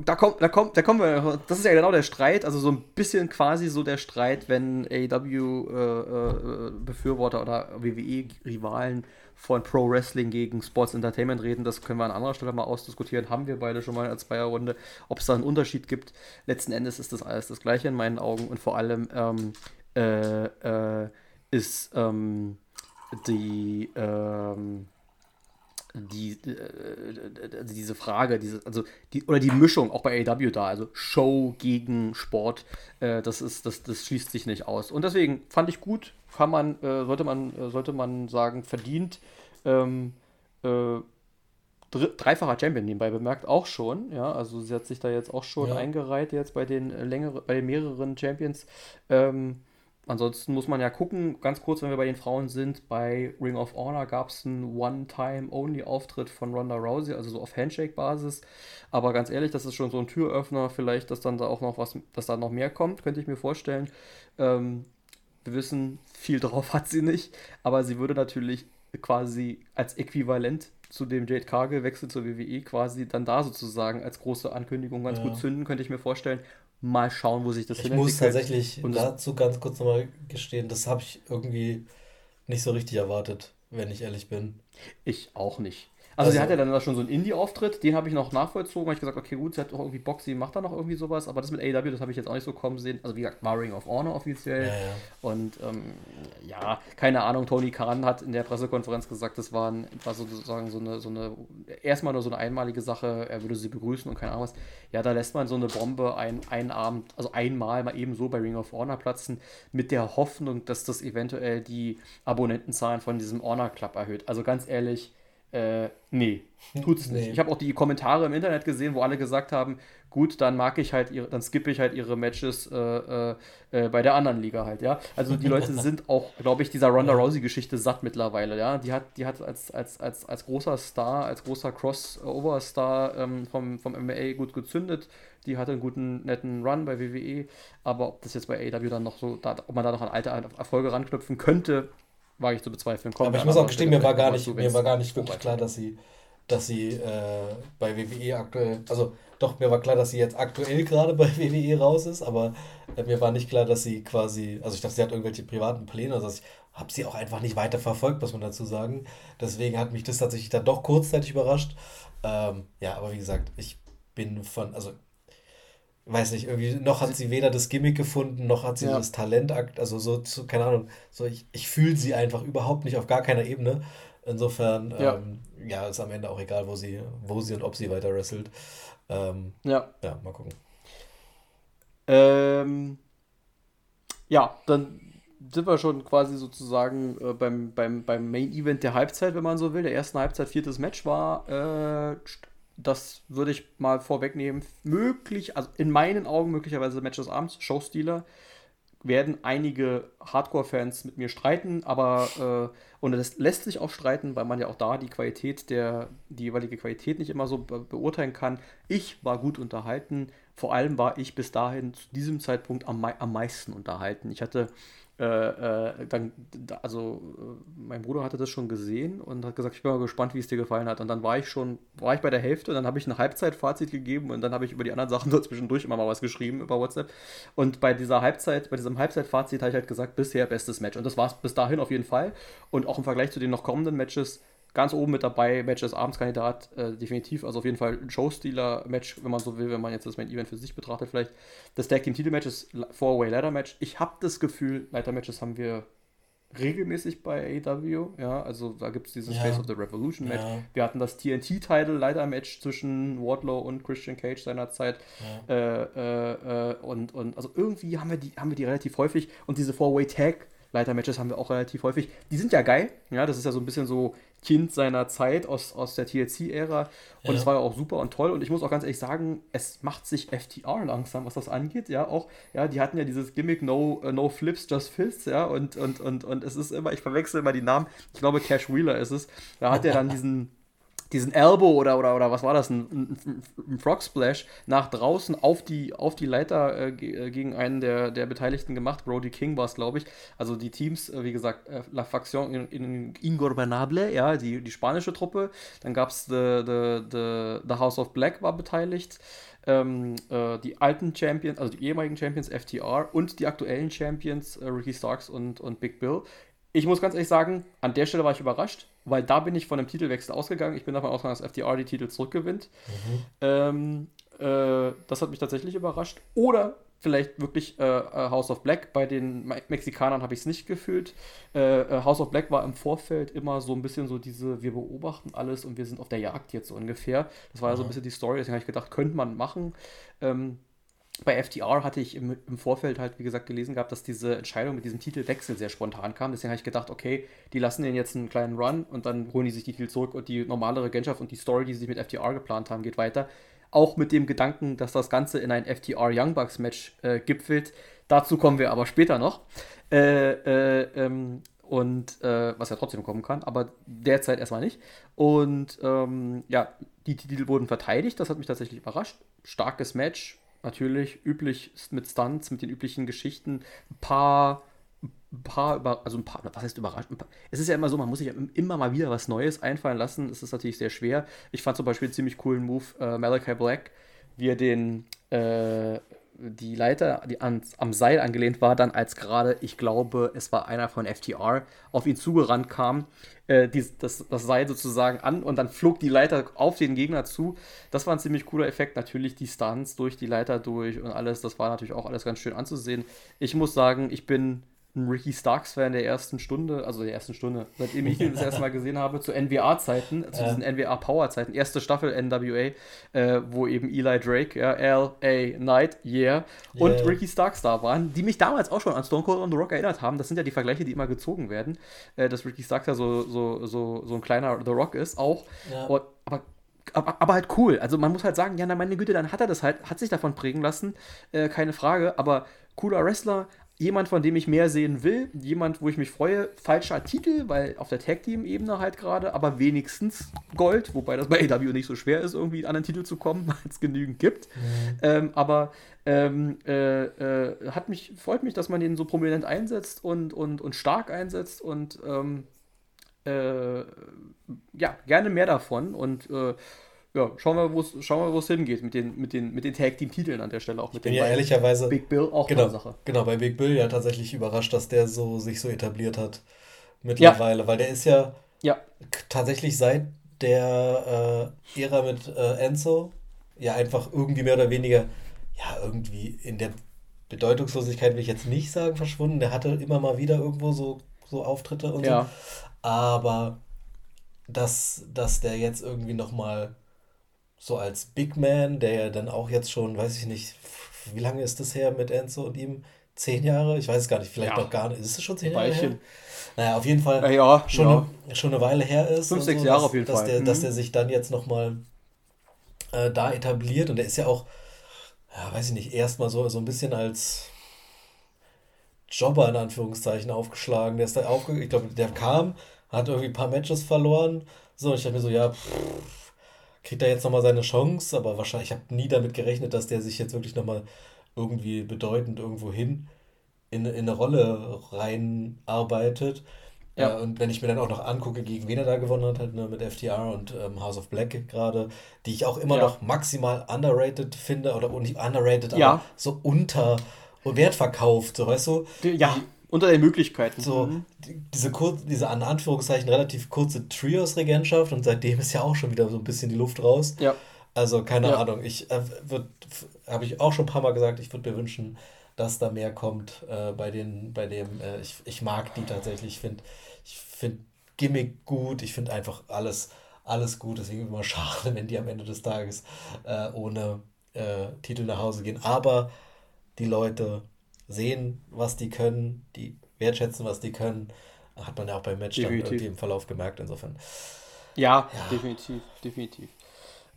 da, kommt, da, kommt, da kommen wir, das ist ja genau der Streit, also so ein bisschen quasi so der Streit, wenn AEW-Befürworter äh, äh, oder WWE-Rivalen von Pro Wrestling gegen Sports Entertainment reden. Das können wir an anderer Stelle mal ausdiskutieren. Haben wir beide schon mal der Zweierrunde. Ob es da einen Unterschied gibt. Letzten Endes ist das alles das Gleiche in meinen Augen. Und vor allem ähm, äh, äh ist ähm, die. Ähm, die, äh, diese Frage, diese, also die, oder die Mischung auch bei AW da, also Show gegen Sport, äh, das ist, das, das schließt sich nicht aus. Und deswegen fand ich gut, kann man, äh, sollte man, äh, sollte man sagen, verdient. Ähm, äh, dreifacher Champion nebenbei bemerkt auch schon, ja, also sie hat sich da jetzt auch schon ja. eingereiht jetzt bei den längeren, bei mehreren Champions. Ähm, Ansonsten muss man ja gucken, ganz kurz, wenn wir bei den Frauen sind, bei Ring of Honor gab es einen One-Time-Only-Auftritt von Ronda Rousey, also so auf Handshake-Basis. Aber ganz ehrlich, das ist schon so ein Türöffner, vielleicht, dass dann da auch noch was, dass da noch mehr kommt, könnte ich mir vorstellen. Ähm, Wir wissen, viel drauf hat sie nicht, aber sie würde natürlich quasi als Äquivalent zu dem Jade Cargill Wechsel zur WWE quasi dann da sozusagen als große Ankündigung ganz ja. gut zünden, könnte ich mir vorstellen. Mal schauen, wo sich das Ich muss tatsächlich Und dazu ganz kurz nochmal gestehen, das habe ich irgendwie nicht so richtig erwartet, wenn ich ehrlich bin. Ich auch nicht. Also, also, sie hat ja dann schon so einen Indie-Auftritt, den habe ich noch nachvollzogen, weil ich gesagt, okay, gut, sie hat auch irgendwie Bock, sie macht da noch irgendwie sowas, aber das mit AW, das habe ich jetzt auch nicht so kommen sehen. Also wie gesagt, war Ring of Honor offiziell. Ja, ja. Und ähm, ja, keine Ahnung, Tony Khan hat in der Pressekonferenz gesagt, das war, ein, war sozusagen so eine, so eine, erstmal nur so eine einmalige Sache, er würde sie begrüßen und keine Ahnung was. Ja, da lässt man so eine Bombe ein, einen Abend, also einmal mal eben so bei Ring of Honor platzen, mit der Hoffnung, dass das eventuell die Abonnentenzahlen von diesem Honor Club erhöht. Also ganz ehrlich, äh, nee, tut's nicht. Nee. Ich habe auch die Kommentare im Internet gesehen, wo alle gesagt haben, gut, dann mag ich halt ihre, dann skippe ich halt ihre Matches äh, äh, äh bei der anderen Liga halt, ja. Also die Leute sind auch, glaube ich, dieser Ronda Rousey-Geschichte satt mittlerweile, ja. Die hat, die hat als, als, als, als großer Star, als großer Crossover-Star ähm, vom, vom MMA gut gezündet. Die hatte einen guten, netten Run bei WWE, aber ob das jetzt bei AEW dann noch so, da, ob man da noch an alte Erfolge ranknüpfen könnte, wage ich zu bezweifeln. Kommt Aber ich muss auch gestehen, mir war gar nicht, mir war gar nicht wirklich klar, dass sie, dass sie äh, bei WWE aktuell, also doch, mir war klar, dass sie jetzt aktuell gerade bei WWE raus ist, aber äh, mir war nicht klar, dass sie quasi, also ich dachte, sie hat irgendwelche privaten Pläne, also ich habe sie auch einfach nicht weiter verfolgt, muss man dazu sagen. Deswegen hat mich das tatsächlich dann doch kurzzeitig überrascht. Ähm, ja, aber wie gesagt, ich bin von, also weiß nicht, irgendwie, noch hat sie weder das Gimmick gefunden, noch hat sie ja. das Talent, also so, zu, keine Ahnung, so ich, ich fühle sie einfach überhaupt nicht auf gar keiner Ebene. Insofern, ja. Ähm, ja, ist am Ende auch egal, wo sie, wo sie und ob sie weiter wrestelt. Ähm, ja. Ja, mal gucken. Ähm, ja, dann sind wir schon quasi sozusagen äh, beim, beim, beim Main Event der Halbzeit, wenn man so will. Der ersten Halbzeit, viertes Match war äh, das würde ich mal vorwegnehmen. Möglich, also in meinen Augen möglicherweise Match des Abends, Showstealer, werden einige Hardcore-Fans mit mir streiten, aber äh, und das lässt sich auch streiten, weil man ja auch da die Qualität der, die jeweilige Qualität nicht immer so be beurteilen kann. Ich war gut unterhalten, vor allem war ich bis dahin zu diesem Zeitpunkt am, am meisten unterhalten. Ich hatte äh, äh, dann, also äh, mein Bruder hatte das schon gesehen und hat gesagt, ich bin mal gespannt, wie es dir gefallen hat. Und dann war ich schon, war ich bei der Hälfte und dann habe ich ein Halbzeitfazit gegeben und dann habe ich über die anderen Sachen zwischendurch immer mal was geschrieben über WhatsApp. Und bei dieser Halbzeit, bei diesem Halbzeitfazit habe ich halt gesagt, bisher bestes Match. Und das war es bis dahin auf jeden Fall. Und auch im Vergleich zu den noch kommenden Matches ganz oben mit dabei, Match des Abendskandidat, äh, definitiv. Also auf jeden Fall ein Showstealer-Match, wenn man so will, wenn man jetzt das Main Event für sich betrachtet, vielleicht. Das Tag Team Titel Match ist Four-Way Ladder Match. Ich habe das Gefühl, Leiter Matches haben wir regelmäßig bei AW. Ja, also da gibt es dieses ja. Face of the Revolution Match. Ja. Wir hatten das TNT-Title Leiter Match zwischen Wardlow und Christian Cage seinerzeit. Ja. Äh, äh, äh, und, und also irgendwie haben wir die, haben wir die relativ häufig und diese Four-Way Tag Leiter-Matches haben wir auch relativ häufig. Die sind ja geil. Ja, das ist ja so ein bisschen so Kind seiner Zeit aus, aus der TLC-Ära. Und es ja. war ja auch super und toll. Und ich muss auch ganz ehrlich sagen, es macht sich FTR langsam, was das angeht. Ja, auch, ja, die hatten ja dieses Gimmick No, uh, no Flips, Just Fists, ja. Und, und, und, und es ist immer, ich verwechsel immer die Namen. Ich glaube, Cash Wheeler ist es. Da hat er dann diesen diesen Elbow oder, oder, oder was war das, ein, ein, ein Frog Splash nach draußen auf die, auf die Leiter äh, äh gegen einen der, der Beteiligten gemacht. Brody King war es, glaube ich. Also die Teams, äh, wie gesagt, äh, La Faction in, in Ingobernable, ja, die, die spanische Truppe. Dann gab es the, the, the, the House of Black war beteiligt. Ähm, äh, die alten Champions, also die ehemaligen Champions FTR und die aktuellen Champions äh, Ricky Starks und, und Big Bill ich muss ganz ehrlich sagen, an der Stelle war ich überrascht, weil da bin ich von einem Titelwechsel ausgegangen. Ich bin davon ausgegangen, dass FDR die Titel zurückgewinnt. Mhm. Ähm, äh, das hat mich tatsächlich überrascht. Oder vielleicht wirklich äh, äh House of Black. Bei den Me Mexikanern habe ich es nicht gefühlt. Äh, äh, House of Black war im Vorfeld immer so ein bisschen so diese, wir beobachten alles und wir sind auf der Jagd jetzt so ungefähr. Das war ja so ein mhm. bisschen die Story, deswegen habe ich gedacht, könnte man machen. Ähm, bei FTR hatte ich im, im, Vorfeld halt, wie gesagt, gelesen gehabt, dass diese Entscheidung mit diesem Titelwechsel sehr spontan kam. Deswegen habe ich gedacht, okay, die lassen den jetzt einen kleinen Run und dann holen die sich die Titel zurück und die normale Regentschaft und die Story, die sie mit FTR geplant haben, geht weiter. Auch mit dem Gedanken, dass das Ganze in ein FTR Young Bucks Match äh, gipfelt. Dazu kommen wir aber später noch. Äh, äh, ähm, und äh, was ja trotzdem kommen kann, aber derzeit erstmal nicht. Und ähm, ja, die Titel wurden verteidigt, das hat mich tatsächlich überrascht. Starkes Match, natürlich üblich mit Stunts, mit den üblichen Geschichten. Ein paar ein paar, also ein paar, was heißt überrascht? Es ist ja immer so, man muss sich immer mal wieder was Neues einfallen lassen. Es ist natürlich sehr schwer. Ich fand zum Beispiel einen ziemlich coolen Move, äh, Malachi Black, wie er den, äh, die Leiter, die an, am Seil angelehnt war, dann als gerade, ich glaube, es war einer von FTR, auf ihn zugerannt kam, äh, die, das, das Seil sozusagen an und dann flog die Leiter auf den Gegner zu. Das war ein ziemlich cooler Effekt. Natürlich die Stunts durch die Leiter durch und alles, das war natürlich auch alles ganz schön anzusehen. Ich muss sagen, ich bin ein Ricky Starks-Fan der ersten Stunde, also der ersten Stunde, seitdem ich ihn das erste Mal gesehen habe, zu NWA-Zeiten, zu diesen NWA-Power-Zeiten, erste Staffel NWA, äh, wo eben Eli Drake, ja, L.A. Knight, yeah, und yeah. Ricky Starks da waren, die mich damals auch schon an Stone Cold on the Rock erinnert haben. Das sind ja die Vergleiche, die immer gezogen werden, äh, dass Ricky Starks ja so, so, so, so ein kleiner The Rock ist, auch. Ja. Und, aber aber, aber, halt cool. Also man muss halt sagen, ja, na meine Güte, dann hat er das halt, hat sich davon prägen lassen, äh, keine Frage, aber cooler Wrestler, jemand, von dem ich mehr sehen will, jemand, wo ich mich freue. Falscher Titel, weil auf der Tag Team Ebene halt gerade, aber wenigstens Gold, wobei das bei AW nicht so schwer ist, irgendwie an den Titel zu kommen, weil es genügend gibt. Mhm. Ähm, aber ähm, äh, äh, hat mich freut mich, dass man den so prominent einsetzt und und und stark einsetzt und ähm, äh, ja gerne mehr davon und äh, ja, schauen wir, wo es schauen wir, wo es hingeht mit den, mit den, mit den Tag Team Titeln an der Stelle auch mit den ja ehrlicherweise Big Bill auch genau, eine Sache. Genau, bei Big Bill ja tatsächlich überrascht, dass der so sich so etabliert hat mittlerweile, ja. weil der ist ja, ja. tatsächlich seit der äh, Ära mit äh, Enzo ja einfach irgendwie mehr oder weniger ja irgendwie in der Bedeutungslosigkeit will ich jetzt nicht sagen verschwunden. Der hatte immer mal wieder irgendwo so so Auftritte und ja. so, aber dass, dass der jetzt irgendwie nochmal so als Big Man, der ja dann auch jetzt schon, weiß ich nicht, wie lange ist das her mit Enzo und ihm? Zehn Jahre? Ich weiß es gar nicht, vielleicht ja. noch gar nicht. Ist es schon zehn Jahre her? Naja, auf jeden Fall ja, schon, ja. Eine, schon eine Weile her ist. Fünf, sechs so, Jahre dass, auf jeden dass Fall. Der, mhm. Dass der sich dann jetzt nochmal äh, da etabliert und der ist ja auch, ja, weiß ich nicht, erstmal so, so ein bisschen als Jobber in Anführungszeichen aufgeschlagen. Der ist da aufge ich glaube, der kam, hat irgendwie ein paar Matches verloren. So, ich dachte mir so, ja, pff, kriegt er jetzt nochmal seine Chance, aber wahrscheinlich, ich habe nie damit gerechnet, dass der sich jetzt wirklich nochmal irgendwie bedeutend irgendwo hin in, in eine Rolle reinarbeitet. Ja. Äh, und wenn ich mir dann auch noch angucke, gegen wen er da gewonnen hat, halt, ne, mit FTR und ähm, House of Black gerade, die ich auch immer ja. noch maximal underrated finde, oder nicht underrated, ja. aber so unter und wertverkauft, so weißt du? Ja. Die, unter den Möglichkeiten. So, mhm. diese, kur diese an Anführungszeichen relativ kurze Trios-Regentschaft und seitdem ist ja auch schon wieder so ein bisschen die Luft raus. Ja. Also, keine ja. Ahnung. Ich äh, habe ich auch schon ein paar Mal gesagt, ich würde mir wünschen, dass da mehr kommt äh, bei den, bei dem, äh, ich, ich mag die tatsächlich. Ich finde ich find Gimmick gut, ich finde einfach alles, alles gut. Deswegen immer schade, wenn die am Ende des Tages äh, ohne äh, Titel nach Hause gehen. Aber die Leute sehen, was die können, die wertschätzen, was die können. Hat man ja auch beim Match definitiv. dann irgendwie im Verlauf gemerkt, insofern. Ja, ja. definitiv, definitiv.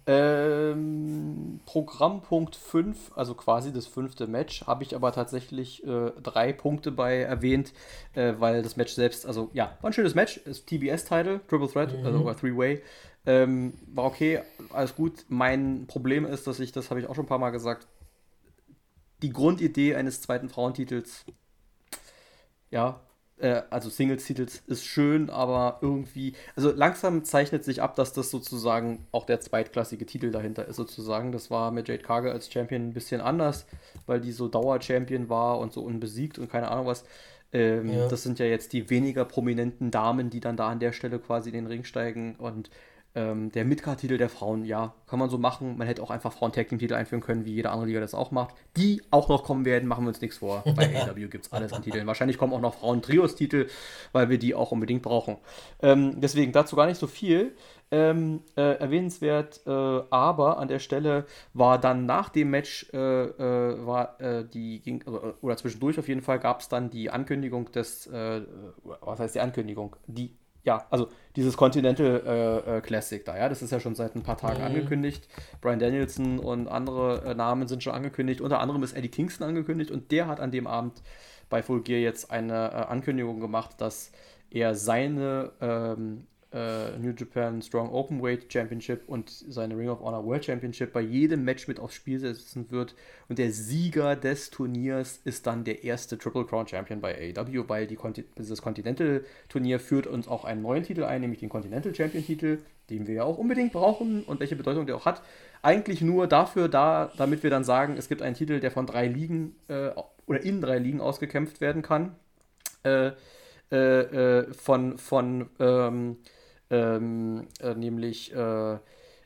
Ähm, Programmpunkt 5, also quasi das fünfte Match, habe ich aber tatsächlich äh, drei Punkte bei erwähnt, äh, weil das Match selbst, also ja, war ein schönes Match, ist TBS-Title, Triple Threat, mhm. also Three-Way. Ähm, war okay, alles gut. Mein Problem ist, dass ich, das habe ich auch schon ein paar Mal gesagt, die Grundidee eines zweiten Frauentitels, ja, äh, also Singles-Titels, ist schön, aber irgendwie, also langsam zeichnet sich ab, dass das sozusagen auch der zweitklassige Titel dahinter ist, sozusagen. Das war mit Jade Cargill als Champion ein bisschen anders, weil die so Dauer-Champion war und so unbesiegt und keine Ahnung was. Ähm, ja. Das sind ja jetzt die weniger prominenten Damen, die dann da an der Stelle quasi in den Ring steigen und ähm, der Midcard-Titel der Frauen, ja, kann man so machen. Man hätte auch einfach Frauen-Tag-Team-Titel einführen können, wie jede andere Liga das auch macht. Die auch noch kommen werden, machen wir uns nichts vor. Bei AEW gibt es alles an Titeln. Wahrscheinlich kommen auch noch Frauen-Trios-Titel, weil wir die auch unbedingt brauchen. Ähm, deswegen dazu gar nicht so viel. Ähm, äh, erwähnenswert, äh, aber an der Stelle war dann nach dem Match, äh, äh war äh, die, ging, also, oder zwischendurch auf jeden Fall, gab es dann die Ankündigung des, äh, was heißt die Ankündigung? Die ja, also dieses Continental äh, äh, Classic da, ja, das ist ja schon seit ein paar Tagen mhm. angekündigt. Brian Danielson und andere äh, Namen sind schon angekündigt. Unter anderem ist Eddie Kingston angekündigt und der hat an dem Abend bei Full Gear jetzt eine äh, Ankündigung gemacht, dass er seine ähm, äh, New Japan Strong Openweight Championship und seine Ring of Honor World Championship bei jedem Match mit aufs Spiel setzen wird. Und der Sieger des Turniers ist dann der erste Triple Crown Champion bei AEW, weil die Conti das Continental Turnier führt uns auch einen neuen Titel ein, nämlich den Continental Champion Titel, den wir ja auch unbedingt brauchen und welche Bedeutung der auch hat. Eigentlich nur dafür da, damit wir dann sagen, es gibt einen Titel, der von drei Ligen äh, oder in drei Ligen ausgekämpft werden kann. Äh, äh, äh von von ähm, ähm, äh, nämlich äh,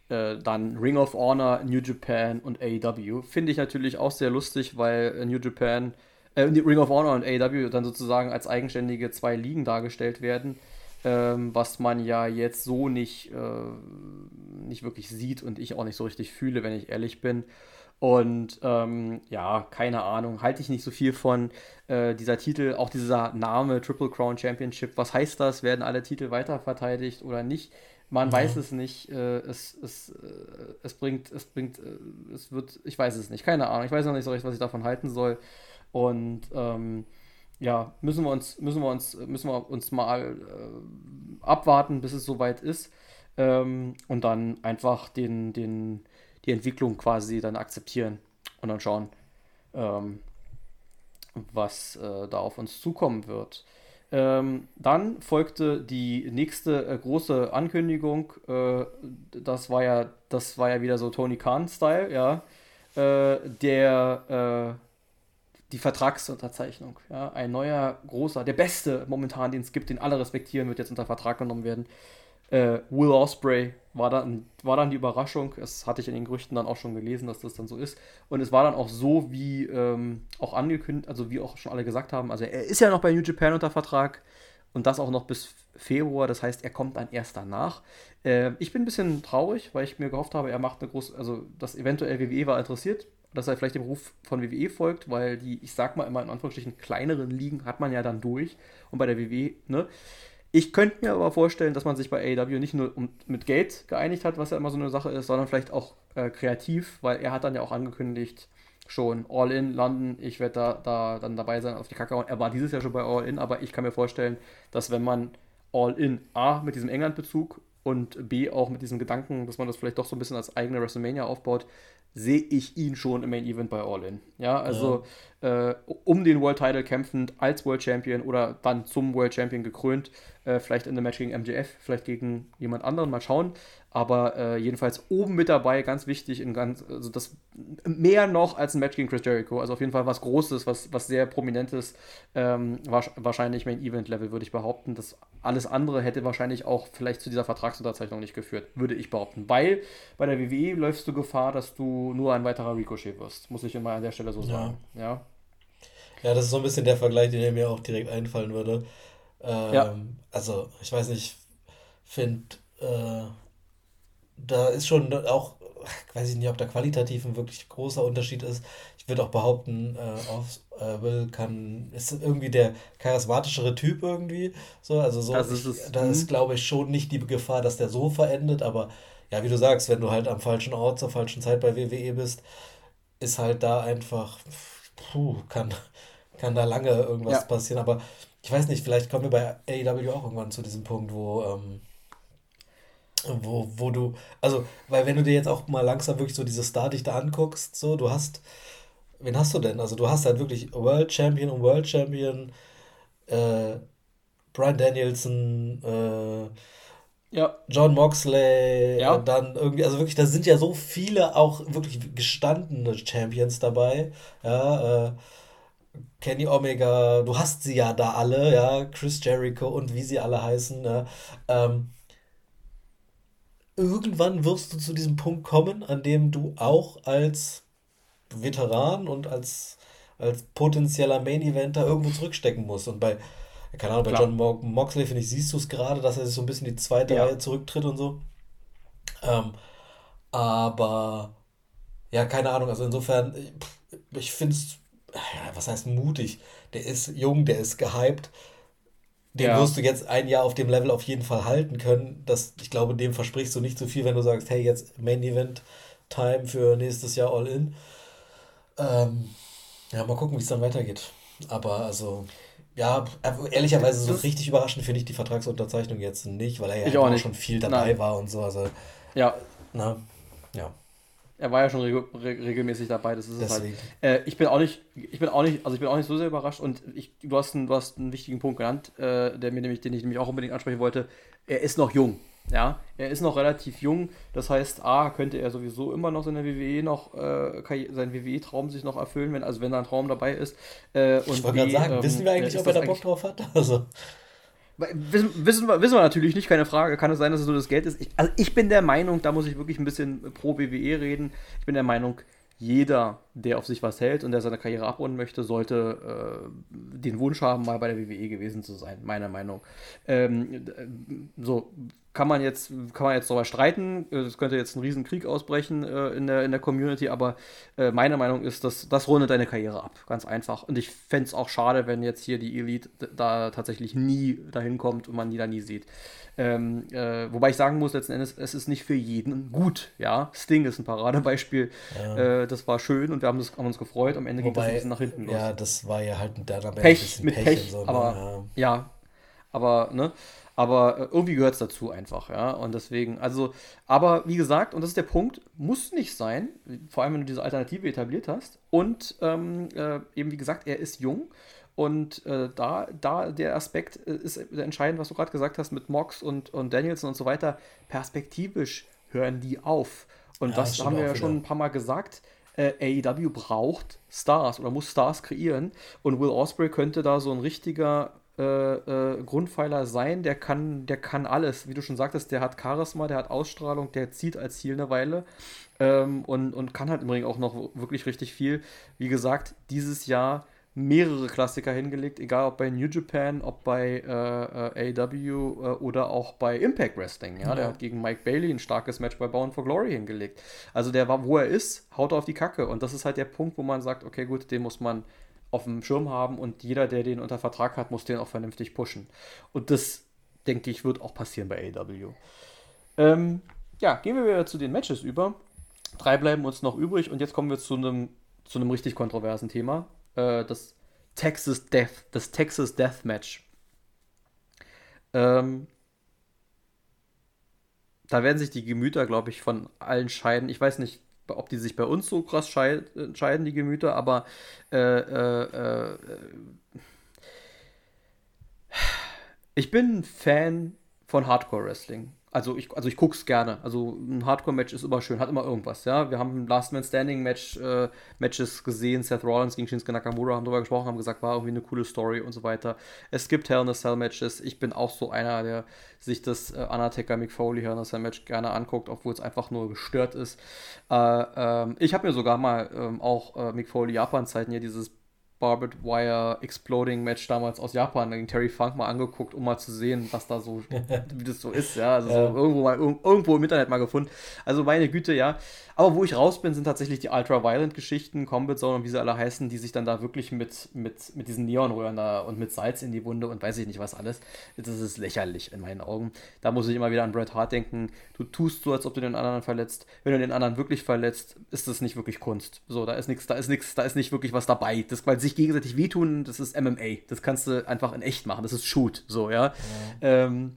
äh, dann Ring of Honor, New Japan und AEW. Finde ich natürlich auch sehr lustig, weil New Japan, äh, Ring of Honor und AEW dann sozusagen als eigenständige zwei Ligen dargestellt werden, ähm, was man ja jetzt so nicht, äh, nicht wirklich sieht und ich auch nicht so richtig fühle, wenn ich ehrlich bin. Und ähm, ja, keine Ahnung, halte ich nicht so viel von äh, dieser Titel, auch dieser Name Triple Crown Championship. Was heißt das? Werden alle Titel weiter verteidigt oder nicht? Man ja. weiß es nicht. Äh, es, es, äh, es bringt, es bringt, äh, es wird, ich weiß es nicht, keine Ahnung. Ich weiß noch nicht so recht, was ich davon halten soll. Und ähm, ja, müssen wir uns, müssen wir uns, müssen wir uns mal äh, abwarten, bis es soweit ist. Ähm, und dann einfach den, den die Entwicklung quasi dann akzeptieren und dann schauen, ähm, was äh, da auf uns zukommen wird. Ähm, dann folgte die nächste äh, große Ankündigung. Äh, das war ja, das war ja wieder so Tony Khan-Style, ja. Äh, der äh, die Vertragsunterzeichnung. Ja, ein neuer, großer, der beste momentan, den es gibt, den alle respektieren, wird jetzt unter Vertrag genommen werden. Äh, Will Osprey war dann, war dann die Überraschung. Das hatte ich in den Gerüchten dann auch schon gelesen, dass das dann so ist. Und es war dann auch so, wie ähm, auch angekündigt, also wie auch schon alle gesagt haben. Also er ist ja noch bei New Japan unter Vertrag und das auch noch bis Februar. Das heißt, er kommt dann erst danach. Äh, ich bin ein bisschen traurig, weil ich mir gehofft habe, er macht eine große, also dass eventuell WWE war interessiert, dass er vielleicht dem Ruf von WWE folgt, weil die, ich sag mal immer in Anführungsstrichen, kleineren Ligen hat man ja dann durch. Und bei der WWE, ne? Ich könnte mir aber vorstellen, dass man sich bei AEW nicht nur um, mit Geld geeinigt hat, was ja immer so eine Sache ist, sondern vielleicht auch äh, kreativ, weil er hat dann ja auch angekündigt, schon All In London, ich werde da, da dann dabei sein auf die Kacke. Und er war dieses Jahr schon bei All In, aber ich kann mir vorstellen, dass wenn man All In A mit diesem England-Bezug und B auch mit diesem Gedanken, dass man das vielleicht doch so ein bisschen als eigene WrestleMania aufbaut, sehe ich ihn schon im Main Event bei All In. Ja, also. Äh, um den World Title kämpfend als World Champion oder dann zum World Champion gekrönt. Äh, vielleicht in einem Match gegen MJF, vielleicht gegen jemand anderen, mal schauen. Aber äh, jedenfalls oben mit dabei, ganz wichtig, in ganz, also das mehr noch als ein Match gegen Chris Jericho. Also auf jeden Fall was Großes, was, was sehr Prominentes, ähm, wahrscheinlich Main Event Level, würde ich behaupten. Das alles andere hätte wahrscheinlich auch vielleicht zu dieser Vertragsunterzeichnung nicht geführt, würde ich behaupten. Weil bei der WWE läufst du Gefahr, dass du nur ein weiterer Ricochet wirst. Muss ich immer an der Stelle so sagen. Ja. ja. Ja, das ist so ein bisschen der Vergleich, den mir auch direkt einfallen würde. Ähm, ja. Also, ich weiß nicht, finde, äh, da ist schon auch, weiß ich nicht, ob da qualitativ ein wirklich großer Unterschied ist. Ich würde auch behaupten, äh, auf, äh, Will kann, ist irgendwie der charismatischere Typ irgendwie. So, also so, das ist ich, da ist, mhm. glaube ich, schon nicht die Gefahr, dass der so verendet, aber ja, wie du sagst, wenn du halt am falschen Ort zur falschen Zeit bei WWE bist, ist halt da einfach, puh, kann, kann da lange irgendwas ja. passieren. Aber ich weiß nicht, vielleicht kommen wir bei AEW auch irgendwann zu diesem Punkt, wo, ähm, wo, wo du, also, weil wenn du dir jetzt auch mal langsam wirklich so diese Stardichte anguckst, so, du hast, wen hast du denn? Also du hast halt wirklich World Champion und World Champion, äh, Brian Danielson, äh, ja. John Moxley, ja. dann irgendwie, also wirklich, da sind ja so viele auch wirklich gestandene Champions dabei, ja, äh, Kenny Omega, du hast sie ja da alle, ja, Chris Jericho und wie sie alle heißen. Ja. Ähm, irgendwann wirst du zu diesem Punkt kommen, an dem du auch als Veteran und als, als potenzieller Main-Eventer irgendwo zurückstecken musst. Und bei, keine Ahnung, bei Klar. John Mo Moxley, finde ich, siehst du es gerade, dass er sich so ein bisschen die zweite ja. Reihe zurücktritt und so. Ähm, aber ja, keine Ahnung, also insofern, ich, ich finde es was heißt mutig? Der ist jung, der ist gehypt. Den ja. wirst du jetzt ein Jahr auf dem Level auf jeden Fall halten können. Das, ich glaube, dem versprichst du nicht so viel, wenn du sagst, hey, jetzt Main Event Time für nächstes Jahr All In. Ähm, ja, mal gucken, wie es dann weitergeht. Aber also. Ja, ehrlicherweise so richtig überraschend finde ich die Vertragsunterzeichnung jetzt nicht, weil er ja auch, auch schon viel dabei Nein. war und so. Also, ja. Na, ja. Er war ja schon reg regelmäßig dabei, das ist Deswegen. es halt. Äh, ich bin auch nicht, ich bin auch nicht, also ich bin auch nicht so sehr überrascht und ich, du, hast einen, du hast einen wichtigen Punkt genannt, äh, der mir nämlich, den ich nämlich auch unbedingt ansprechen wollte. Er ist noch jung. Ja, er ist noch relativ jung. Das heißt, A, könnte er sowieso immer noch seine WWE noch, äh, seinen WWE-Traum sich noch erfüllen, wenn, also wenn da ein Traum dabei ist. Äh, ich wollte gerade sagen, ähm, wissen wir eigentlich, ob er da Bock drauf hat? Also. Wissen, wissen, wir, wissen wir natürlich nicht, keine Frage. Kann es sein, dass es nur das Geld ist? Ich, also ich bin der Meinung, da muss ich wirklich ein bisschen pro WWE reden. Ich bin der Meinung, jeder, der auf sich was hält und der seine Karriere abrunden möchte, sollte äh, den Wunsch haben, mal bei der WWE gewesen zu sein, meiner Meinung. Ähm, so, kann man jetzt, kann man jetzt darüber streiten. Es könnte jetzt ein Riesenkrieg ausbrechen äh, in, der, in der Community, aber äh, meine Meinung ist, dass das rundet deine Karriere ab. Ganz einfach. Und ich fände es auch schade, wenn jetzt hier die Elite da tatsächlich nie dahin kommt und man die da nie sieht. Ähm, äh, wobei ich sagen muss, letzten Endes, es ist nicht für jeden gut. Ja, Sting ist ein Paradebeispiel. Ja. Äh, das war schön und wir haben, das, haben uns gefreut. Am Ende geht das ein bisschen nach hinten los. Ja, das war ja halt der Pech mit Pech. Pech so, ne? aber ja. ja, aber ne. Aber äh, irgendwie gehört es dazu einfach, ja. Und deswegen, also, aber wie gesagt, und das ist der Punkt, muss nicht sein, vor allem wenn du diese Alternative etabliert hast. Und ähm, äh, eben wie gesagt, er ist jung. Und äh, da, da der Aspekt äh, ist entscheidend, was du gerade gesagt hast mit Mox und, und Danielson und so weiter. Perspektivisch hören die auf. Und ja, das haben wir ja schon ein paar Mal gesagt. Äh, AEW braucht Stars oder muss Stars kreieren. Und Will Osprey könnte da so ein richtiger äh, äh, Grundpfeiler sein. Der kann, der kann alles. Wie du schon sagtest, der hat Charisma, der hat Ausstrahlung, der zieht als Ziel eine Weile ähm, und, und kann halt im Ring auch noch wirklich richtig viel. Wie gesagt, dieses Jahr mehrere Klassiker hingelegt, egal ob bei New Japan, ob bei äh, äh, AW e äh, oder auch bei Impact Wrestling. Ja? ja? Der hat gegen Mike Bailey ein starkes Match bei Bound for Glory hingelegt. Also der war, wo er ist, haut auf die Kacke. Und das ist halt der Punkt, wo man sagt, okay, gut, den muss man auf dem Schirm haben und jeder, der den unter Vertrag hat, muss den auch vernünftig pushen. Und das, denke ich, wird auch passieren bei AW. Ähm, ja, gehen wir wieder zu den Matches über. Drei bleiben uns noch übrig und jetzt kommen wir zu einem zu einem richtig kontroversen Thema. Äh, das Texas Death, das Texas Death Match. Ähm, da werden sich die Gemüter, glaube ich, von allen scheiden. Ich weiß nicht, ob die sich bei uns so krass scheiden, die Gemüter, aber äh, äh, äh, ich bin Fan von Hardcore Wrestling also ich, also ich gucke es gerne. Also ein Hardcore-Match ist immer schön, hat immer irgendwas, ja. Wir haben Last Man Standing Match, äh, Matches gesehen, Seth Rollins gegen Shinsuke Nakamura, haben darüber gesprochen, haben gesagt, war irgendwie eine coole Story und so weiter. Es gibt Hell in a Cell Matches. Ich bin auch so einer, der sich das äh, Undertaker Mick Foley Hell in a Cell Match gerne anguckt, obwohl es einfach nur gestört ist. Äh, ähm, ich habe mir sogar mal ähm, auch äh, Mick Foley Japan-Zeiten hier dieses Barbed Wire Exploding Match damals aus Japan gegen Terry Funk mal angeguckt, um mal zu sehen, was da so, wie das so ist, ja. Also ja. So irgendwo mal irgendwo im Internet mal gefunden. Also meine Güte, ja. Aber wo ich raus bin, sind tatsächlich die Ultra-Violent-Geschichten, Combat Zone und wie sie alle heißen, die sich dann da wirklich mit, mit, mit diesen Neonröhren da und mit Salz in die Wunde und weiß ich nicht was alles. Das ist lächerlich in meinen Augen. Da muss ich immer wieder an Bret Hart denken. Du tust so, als ob du den anderen verletzt. Wenn du den anderen wirklich verletzt, ist das nicht wirklich Kunst. So, da ist nichts, da ist nichts, da ist nicht wirklich was dabei. Das, weil sich gegenseitig wehtun, das ist MMA. Das kannst du einfach in echt machen. Das ist Shoot, so, ja. ja. Ähm,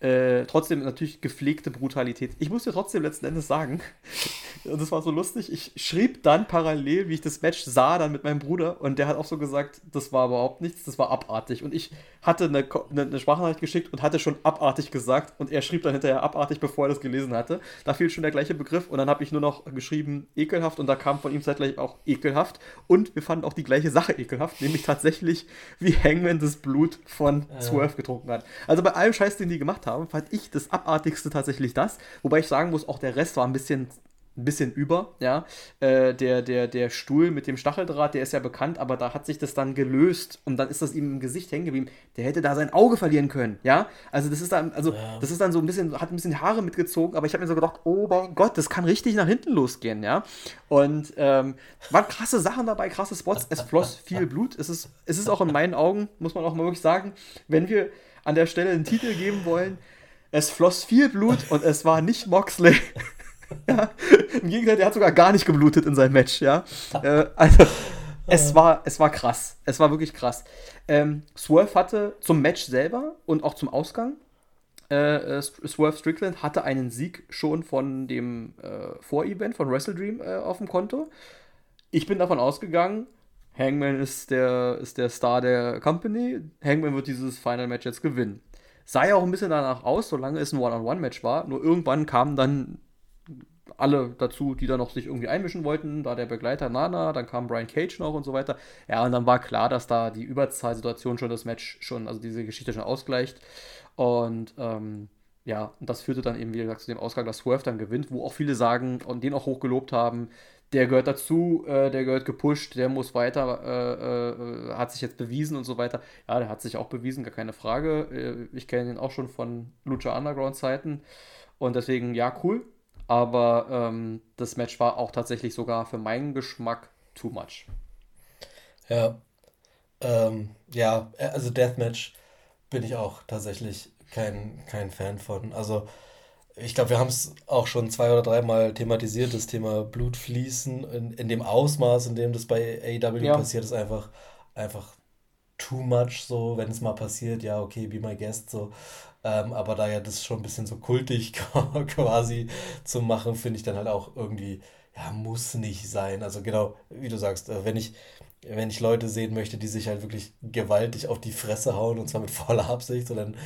äh, trotzdem natürlich gepflegte Brutalität. Ich muss dir trotzdem letzten Endes sagen, und das war so lustig, ich schrieb dann parallel, wie ich das Match sah, dann mit meinem Bruder und der hat auch so gesagt, das war überhaupt nichts, das war abartig. Und ich hatte eine, eine, eine Sprachnachricht geschickt und hatte schon abartig gesagt und er schrieb dann hinterher abartig, bevor er das gelesen hatte. Da fiel schon der gleiche Begriff und dann habe ich nur noch geschrieben ekelhaft und da kam von ihm zeitgleich auch ekelhaft und wir fanden auch die gleiche Sache ekelhaft, nämlich tatsächlich, wie Hangman das Blut von Swerve getrunken hat. Also bei allem Scheiß, den die gemacht haben, fand ich das Abartigste tatsächlich das. Wobei ich sagen muss, auch der Rest war ein bisschen ein bisschen über, ja. Äh, der, der, der Stuhl mit dem Stacheldraht, der ist ja bekannt, aber da hat sich das dann gelöst und dann ist das ihm im Gesicht hängen geblieben. Der hätte da sein Auge verlieren können, ja. Also das ist dann, also ja. das ist dann so ein bisschen, hat ein bisschen Haare mitgezogen, aber ich habe mir so gedacht, oh mein Gott, das kann richtig nach hinten losgehen, ja. Und ähm, waren krasse Sachen dabei, krasse Spots, es floss viel Blut. Es ist, es ist auch in meinen Augen, muss man auch mal wirklich sagen, wenn wir an der Stelle einen Titel geben wollen. Es floss viel Blut und es war nicht Moxley. Ja. Im Gegenteil, der hat sogar gar nicht geblutet in seinem Match, ja. Äh, also, es, war, es war krass. Es war wirklich krass. Ähm, Swerve hatte zum Match selber und auch zum Ausgang, äh, äh Swerve Strickland hatte einen Sieg schon von dem äh, Vorevent von Wrestle Dream äh, auf dem Konto. Ich bin davon ausgegangen, Hangman ist der, ist der Star der Company. Hangman wird dieses Final Match jetzt gewinnen. Sah ja auch ein bisschen danach aus, solange es ein One-on-One-Match war. Nur irgendwann kamen dann alle dazu, die da noch sich irgendwie einmischen wollten. Da der Begleiter Nana, dann kam Brian Cage noch und so weiter. Ja, und dann war klar, dass da die Überzahlsituation schon das Match schon, also diese Geschichte schon ausgleicht. Und ähm, ja, und das führte dann eben, wie gesagt, zu dem Ausgang, dass Swerve dann gewinnt, wo auch viele sagen und den auch hochgelobt haben, der gehört dazu, äh, der gehört gepusht, der muss weiter, äh, äh, hat sich jetzt bewiesen und so weiter. Ja, der hat sich auch bewiesen, gar keine Frage. Äh, ich kenne ihn auch schon von Lucha Underground Zeiten und deswegen, ja, cool. Aber ähm, das Match war auch tatsächlich sogar für meinen Geschmack too much. Ja, ähm, ja, also Deathmatch bin ich auch tatsächlich kein, kein Fan von. Also ich glaube, wir haben es auch schon zwei oder dreimal thematisiert, das Thema Blutfließen in, in dem Ausmaß, in dem das bei AEW ja. passiert, ist einfach, einfach too much so, wenn es mal passiert, ja, okay, be my guest, so. Ähm, aber da ja das schon ein bisschen so kultig quasi zu machen, finde ich dann halt auch irgendwie, ja, muss nicht sein. Also genau, wie du sagst, äh, wenn ich, wenn ich Leute sehen möchte, die sich halt wirklich gewaltig auf die Fresse hauen und zwar mit voller Absicht, so dann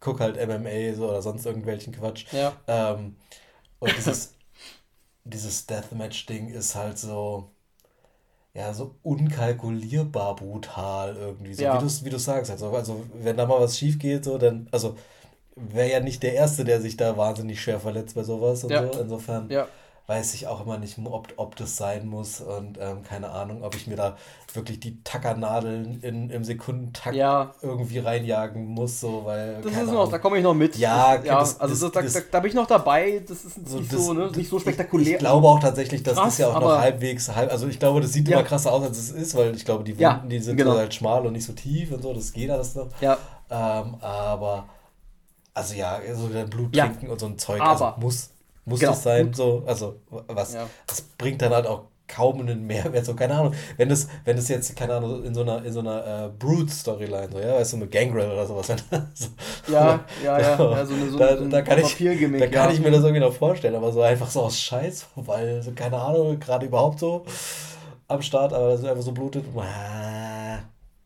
guck halt MMA so oder sonst irgendwelchen Quatsch. Ja. Ähm, und dieses, dieses Deathmatch-Ding ist halt so, ja, so unkalkulierbar brutal irgendwie. So, ja. wie du wie du sagst. Also, also, wenn da mal was schief geht, so, dann, also wäre ja nicht der Erste, der sich da wahnsinnig schwer verletzt bei sowas und ja. so. Insofern. Ja weiß ich auch immer nicht, ob, ob das sein muss und ähm, keine Ahnung, ob ich mir da wirklich die Tackernadeln in, im Sekundentakt ja. irgendwie reinjagen muss, so, weil. Das ist noch, da komme ich noch mit. Ja, das, ja das, also das, das, da, da, bin ich noch dabei, das ist so, nicht, so, ne, nicht so spektakulär. Ich glaube auch tatsächlich, dass krass, das ja auch noch halbwegs, halb, also ich glaube, das sieht ja. immer krasser aus, als es ist, weil ich glaube, die Wunden, die sind genau. halt schmal und nicht so tief und so, das geht alles noch. Ja. Ähm, aber, also ja, so der Blut trinken und so ein Zeug, also aber, also muss muss genau. das sein, so, also was, ja. das bringt dann halt auch kaum einen Mehrwert, so, keine Ahnung, wenn das, wenn das jetzt, keine Ahnung, in so einer, in so einer äh, Brood-Storyline, so, ja, weißt du, mit Gangrel oder sowas, so, ja, ja, ja, ja, so eine, so, da, so da kann, ich, da kann ja. ich mir das irgendwie noch vorstellen, aber so einfach so aus Scheiß, weil, so, keine Ahnung, gerade überhaupt so am Start, aber das ist einfach so blutet, äh,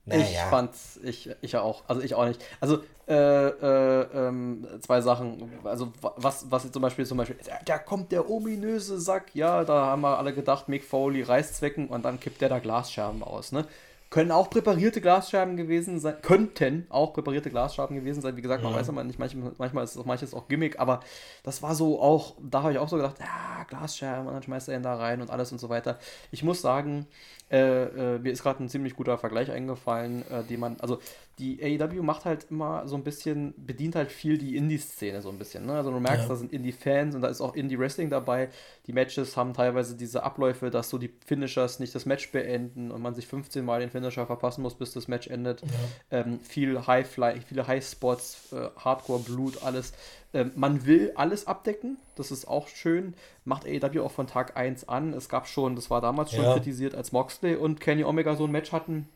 naja. Ich fand's, ich, ich auch, also ich auch nicht. Also äh, äh, ähm, zwei Sachen. Also was, was jetzt zum Beispiel zum Beispiel, da kommt der ominöse Sack, ja, da haben wir alle gedacht, Mick Foley Reißzwecken und dann kippt der da Glasscherben aus, ne? Können auch präparierte Glasscherben gewesen sein, könnten auch präparierte Glasscherben gewesen sein. Wie gesagt, man ja. weiß immer nicht, manchmal, manchmal ist es auch manches auch Gimmick, aber das war so auch, da habe ich auch so gedacht, ja, Glasscherben und dann schmeißt er ihn da rein und alles und so weiter. Ich muss sagen, äh, äh, mir ist gerade ein ziemlich guter Vergleich eingefallen, äh, den man, also die AEW macht halt immer so ein bisschen, bedient halt viel die Indie-Szene so ein bisschen. Ne? Also du merkst, ja. da sind Indie-Fans und da ist auch Indie-Wrestling dabei. Die Matches haben teilweise diese Abläufe, dass so die Finishers nicht das Match beenden und man sich 15 Mal den Finisher verpassen muss, bis das Match endet. Ja. Ähm, viel High-Fly, viele High-Spots, äh, Hardcore-Blut, alles. Ähm, man will alles abdecken, das ist auch schön. Macht AEW auch von Tag 1 an. Es gab schon, das war damals schon ja. kritisiert, als Moxley und Kenny Omega so ein Match hatten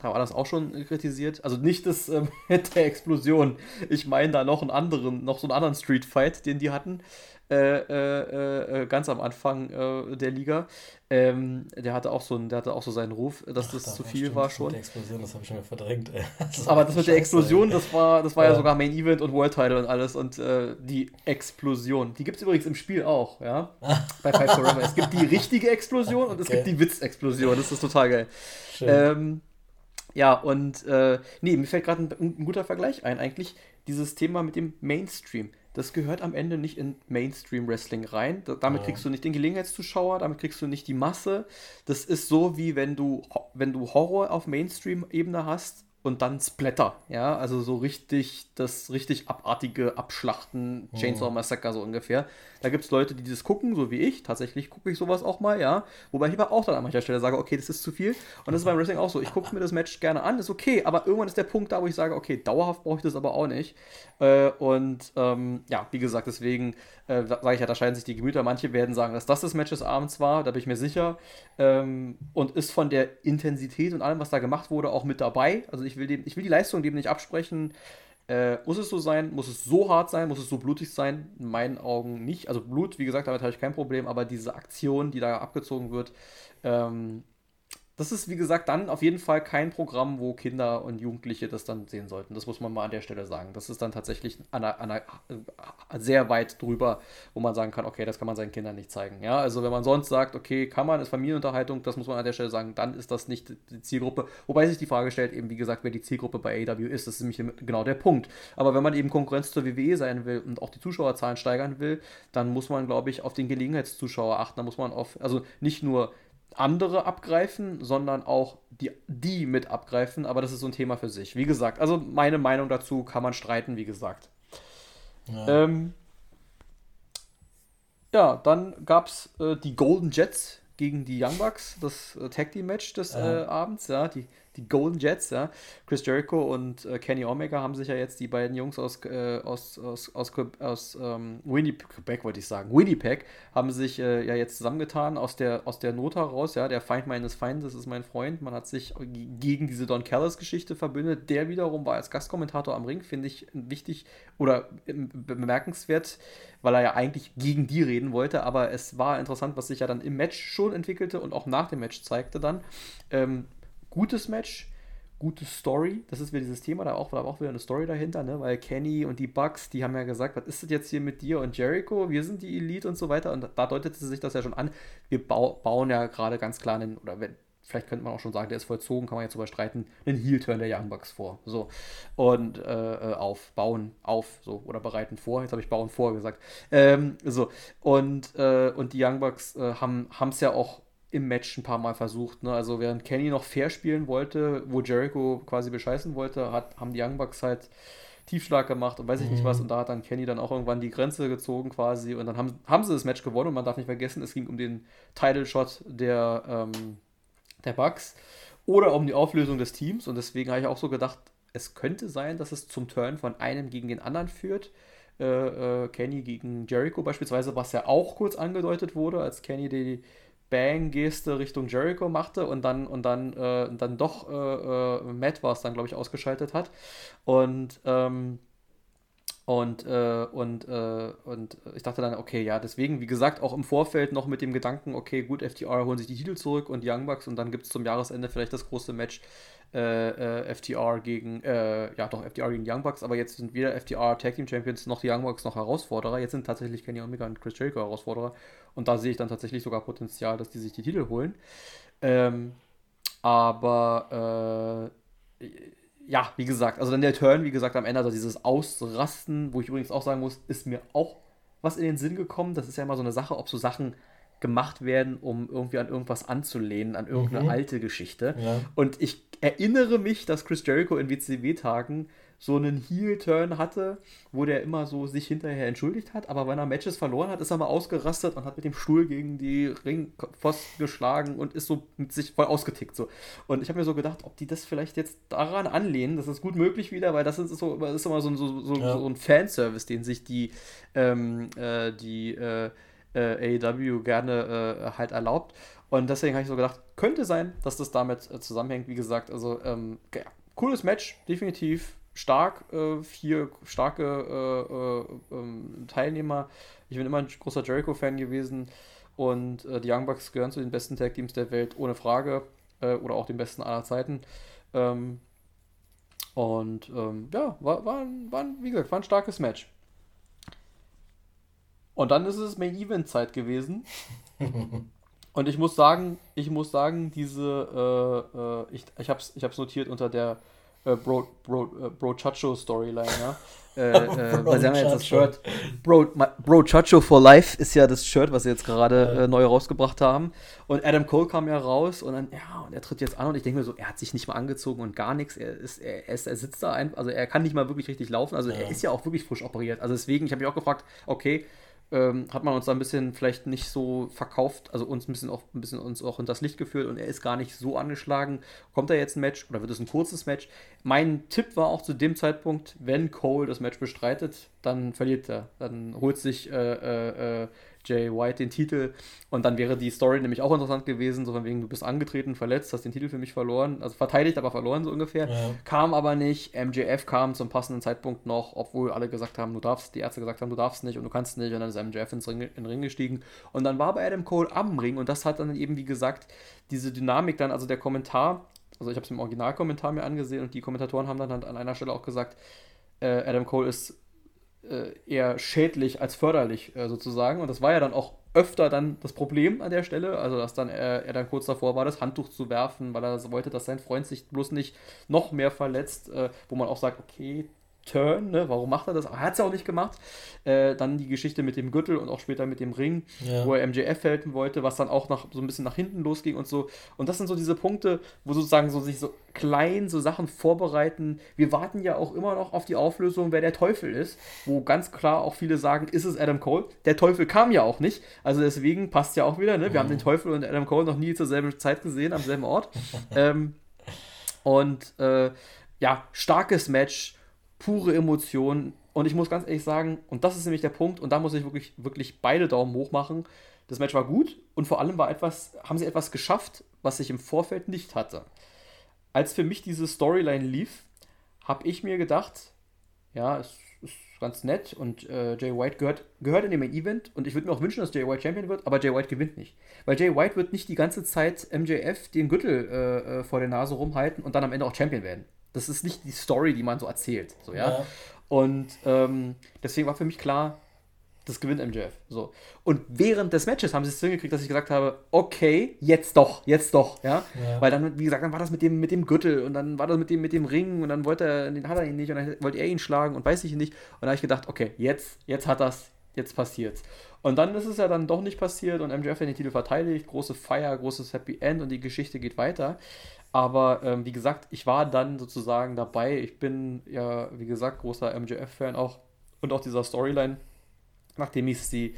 da war das auch schon kritisiert. Also nicht das äh, mit der Explosion. Ich meine da noch einen anderen, noch so einen anderen Street Fight, den die hatten. Äh, äh, äh ganz am Anfang äh, der Liga. Ähm, der hatte auch so einen, der hatte auch so seinen Ruf, dass Ach, das da zu viel stimmt, war schon. Mit der Explosion, das habe ich schon mal verdrängt. Das Aber das mit der Explosion, das war, das war ja. ja. sogar Main Event und World Title und alles. Und äh, die Explosion, die gibt es übrigens im Spiel auch, ja. Bei Five Forever. Es gibt die richtige Explosion und okay. es gibt die Witzexplosion. Das ist total geil. Schön. Ähm, ja, und äh, nee, mir fällt gerade ein, ein, guter Vergleich ein, eigentlich dieses Thema mit dem Mainstream. Das gehört am Ende nicht in Mainstream-Wrestling rein. Da, damit ja. kriegst du nicht den Gelegenheitszuschauer, damit kriegst du nicht die Masse. Das ist so, wie wenn du, wenn du Horror auf Mainstream-Ebene hast und dann Splatter, ja, also so richtig, das richtig abartige Abschlachten, Chainsaw oh. Massacre so ungefähr. Da gibt es Leute, die das gucken, so wie ich. Tatsächlich gucke ich sowas auch mal, ja. Wobei ich aber auch dann an mancher Stelle sage, okay, das ist zu viel. Und das ist beim Wrestling auch so. Ich gucke mir das Match gerne an, ist okay, aber irgendwann ist der Punkt da, wo ich sage, okay, dauerhaft brauche ich das aber auch nicht. Äh, und ähm, ja, wie gesagt, deswegen äh, sage ich ja, da scheiden sich die Gemüter. Manche werden sagen, dass das das Match des Abends war, da bin ich mir sicher. Ähm, und ist von der Intensität und allem, was da gemacht wurde, auch mit dabei. Also ich will, dem, ich will die Leistung dem nicht absprechen. Äh, muss es so sein? Muss es so hart sein? Muss es so blutig sein? In meinen Augen nicht. Also Blut, wie gesagt, damit habe ich kein Problem, aber diese Aktion, die da abgezogen wird, ähm, das ist, wie gesagt, dann auf jeden Fall kein Programm, wo Kinder und Jugendliche das dann sehen sollten. Das muss man mal an der Stelle sagen. Das ist dann tatsächlich an einer, an einer, sehr weit drüber, wo man sagen kann, okay, das kann man seinen Kindern nicht zeigen. Ja, also wenn man sonst sagt, okay, kann man, ist Familienunterhaltung, das muss man an der Stelle sagen, dann ist das nicht die Zielgruppe. Wobei sich die Frage stellt, eben wie gesagt, wer die Zielgruppe bei AW ist, das ist nämlich genau der Punkt. Aber wenn man eben Konkurrenz zur WWE sein will und auch die Zuschauerzahlen steigern will, dann muss man, glaube ich, auf den Gelegenheitszuschauer achten. Da muss man auf, also nicht nur andere abgreifen, sondern auch die, die mit abgreifen. Aber das ist so ein Thema für sich. Wie gesagt, also meine Meinung dazu kann man streiten, wie gesagt. Ja, ähm, ja dann gab es äh, die Golden Jets gegen die Young Bucks, das äh, Tag Team Match des ja. äh, Abends, ja, die die Golden Jets, ja. Chris Jericho und äh, Kenny Omega haben sich ja jetzt die beiden Jungs aus, äh, aus, aus, aus, aus ähm, Winnipeg, wollte ich sagen, Winnipeg, haben sich äh, ja jetzt zusammengetan aus der, aus der Not heraus, ja, der Feind meines Feindes ist mein Freund. Man hat sich gegen diese Don Callis-Geschichte verbündet. Der wiederum war als Gastkommentator am Ring, finde ich wichtig oder bemerkenswert, weil er ja eigentlich gegen die reden wollte, aber es war interessant, was sich ja dann im Match schon entwickelte und auch nach dem Match zeigte dann. Ähm, gutes Match, gute Story. Das ist wieder dieses Thema, da auch, da auch wieder eine Story dahinter, ne? Weil Kenny und die Bucks, die haben ja gesagt, was ist das jetzt hier mit dir und Jericho? Wir sind die Elite und so weiter. Und da deutete sich das ja schon an. Wir bau, bauen ja gerade ganz klar einen, oder wenn, vielleicht könnte man auch schon sagen, der ist vollzogen, kann man jetzt überstreiten, einen Heel-Turn der Young Bucks vor. So. Und äh, äh, auf, bauen, auf, so, oder bereiten vor. Jetzt habe ich bauen vor gesagt. Ähm, so. Und, äh, und die Young Bucks äh, haben es ja auch im Match ein paar Mal versucht. Ne? Also während Kenny noch fair spielen wollte, wo Jericho quasi bescheißen wollte, hat, haben die Young Bucks halt Tiefschlag gemacht und weiß ich mhm. nicht was. Und da hat dann Kenny dann auch irgendwann die Grenze gezogen quasi. Und dann haben, haben sie das Match gewonnen und man darf nicht vergessen, es ging um den Title-Shot der, ähm, der Bucks oder um die Auflösung des Teams. Und deswegen habe ich auch so gedacht, es könnte sein, dass es zum Turn von einem gegen den anderen führt. Äh, äh, Kenny gegen Jericho beispielsweise, was ja auch kurz angedeutet wurde, als Kenny die, Bang-Geste Richtung Jericho machte und dann und dann, äh, dann doch äh, äh, Matt war es dann, glaube ich, ausgeschaltet hat. Und ähm, und, äh, und, äh, und ich dachte dann, okay, ja, deswegen, wie gesagt, auch im Vorfeld noch mit dem Gedanken, okay, gut, FTR holen sich die Titel zurück und Young Bucks und dann gibt es zum Jahresende vielleicht das große Match äh, FTR gegen, ja doch, FTR gegen Young Bucks, aber jetzt sind weder FTR Tag Team Champions noch die Young Bucks noch Herausforderer, jetzt sind tatsächlich Kenny Omega und Chris Jericho Herausforderer und da sehe ich dann tatsächlich sogar Potenzial, dass die sich die Titel holen. Ähm, aber äh, ja, wie gesagt, also dann der Turn, wie gesagt, am Ende, also dieses Ausrasten, wo ich übrigens auch sagen muss, ist mir auch was in den Sinn gekommen. Das ist ja immer so eine Sache, ob so Sachen gemacht werden, um irgendwie an irgendwas anzulehnen, an irgendeine mhm. alte Geschichte. Ja. Und ich erinnere mich, dass Chris Jericho in WCW-Tagen so einen Heel-Turn hatte, wo der immer so sich hinterher entschuldigt hat, aber wenn er Matches verloren hat, ist er mal ausgerastet und hat mit dem Stuhl gegen die Ringpfosten geschlagen und ist so mit sich voll ausgetickt. So. Und ich habe mir so gedacht, ob die das vielleicht jetzt daran anlehnen, das ist gut möglich wieder, weil das ist so, das ist immer so, so, so, ja. so ein Fanservice, den sich die, ähm, äh, die äh, äh, AEW gerne äh, halt erlaubt. Und deswegen habe ich so gedacht, könnte sein, dass das damit äh, zusammenhängt. Wie gesagt, also ähm, ja, cooles Match, definitiv stark, äh, vier starke äh, äh, ähm, Teilnehmer. Ich bin immer ein großer Jericho-Fan gewesen und äh, die Young Bucks gehören zu den besten Tag-Teams der Welt, ohne Frage. Äh, oder auch den besten aller Zeiten. Ähm, und ähm, ja, war, war, war, wie gesagt, war ein starkes Match. Und dann ist es Main Event Zeit gewesen. Und ich muss sagen, ich muss sagen, diese, äh, ich, ich habe es ich hab's notiert unter der äh, Bro, Bro, äh, Bro Chacho Storyline, ja. Äh, äh, weil sie haben ja jetzt das Shirt. Bro, Bro Chacho for Life ist ja das Shirt, was sie jetzt gerade äh, neu rausgebracht haben. Und Adam Cole kam ja raus und dann, ja, und er tritt jetzt an und ich denke mir so, er hat sich nicht mal angezogen und gar nichts. Er, ist, er, ist, er sitzt da einfach, also er kann nicht mal wirklich richtig laufen. Also ja. er ist ja auch wirklich frisch operiert. Also deswegen, ich habe mich auch gefragt, okay, ähm, hat man uns da ein bisschen vielleicht nicht so verkauft, also uns ein bisschen auch ein bisschen uns auch in das Licht geführt und er ist gar nicht so angeschlagen. Kommt da jetzt ein Match oder wird es ein kurzes Match? Mein Tipp war auch zu dem Zeitpunkt, wenn Cole das Match bestreitet, dann verliert er. Dann holt sich äh, äh, äh Jay White den Titel. Und dann wäre die Story nämlich auch interessant gewesen, so von wegen, du bist angetreten, verletzt, hast den Titel für mich verloren, also verteidigt, aber verloren so ungefähr. Ja. Kam aber nicht. MJF kam zum passenden Zeitpunkt noch, obwohl alle gesagt haben, du darfst, die Ärzte gesagt haben, du darfst nicht und du kannst nicht. Und dann ist MJF ins Ring, in den Ring gestiegen. Und dann war aber Adam Cole am Ring und das hat dann eben, wie gesagt, diese Dynamik dann, also der Kommentar, also ich habe es im Originalkommentar mir angesehen und die Kommentatoren haben dann an einer Stelle auch gesagt, äh, Adam Cole ist äh, eher schädlich als förderlich äh, sozusagen. Und das war ja dann auch öfter dann das Problem an der Stelle, also dass dann er, er, dann kurz davor war, das Handtuch zu werfen, weil er wollte, dass sein Freund sich bloß nicht noch mehr verletzt, äh, wo man auch sagt, okay, Turn, ne? warum macht er das? Er hat es ja auch nicht gemacht. Äh, dann die Geschichte mit dem Gürtel und auch später mit dem Ring, ja. wo er MJF helfen wollte, was dann auch nach, so ein bisschen nach hinten losging und so. Und das sind so diese Punkte, wo sozusagen so sich so klein so Sachen vorbereiten. Wir warten ja auch immer noch auf die Auflösung, wer der Teufel ist, wo ganz klar auch viele sagen, ist es Adam Cole? Der Teufel kam ja auch nicht, also deswegen passt ja auch wieder. Ne? Wir mhm. haben den Teufel und Adam Cole noch nie zur selben Zeit gesehen, am selben Ort. ähm, und äh, ja, starkes Match pure Emotion. Und ich muss ganz ehrlich sagen, und das ist nämlich der Punkt, und da muss ich wirklich, wirklich beide Daumen hoch machen. Das Match war gut und vor allem war etwas, haben sie etwas geschafft, was ich im Vorfeld nicht hatte. Als für mich diese Storyline lief, habe ich mir gedacht, ja, es ist ganz nett und äh, Jay White gehört, gehört in dem Event und ich würde mir auch wünschen, dass Jay White Champion wird, aber Jay White gewinnt nicht. Weil Jay White wird nicht die ganze Zeit MJF den Gürtel äh, äh, vor der Nase rumhalten und dann am Ende auch Champion werden. Das ist nicht die Story, die man so erzählt. So, ja? ja. Und ähm, deswegen war für mich klar, das gewinnt MJF. So. Und während des Matches haben sie es hingekriegt, dass ich gesagt habe, okay, jetzt doch, jetzt doch, ja? ja. Weil dann, wie gesagt, dann war das mit dem, mit dem Gürtel und dann war das mit dem, mit dem Ring und dann wollte er, den hat er ihn nicht und dann wollte er ihn schlagen und weiß ich nicht. Und da habe ich gedacht, okay, jetzt, jetzt hat das, jetzt passiert's. Und dann ist es ja dann doch nicht passiert und MJF hat den Titel verteidigt, große Feier, großes Happy End und die Geschichte geht weiter. Aber ähm, wie gesagt, ich war dann sozusagen dabei. Ich bin ja, wie gesagt, großer MJF-Fan auch und auch dieser Storyline, nachdem ich sie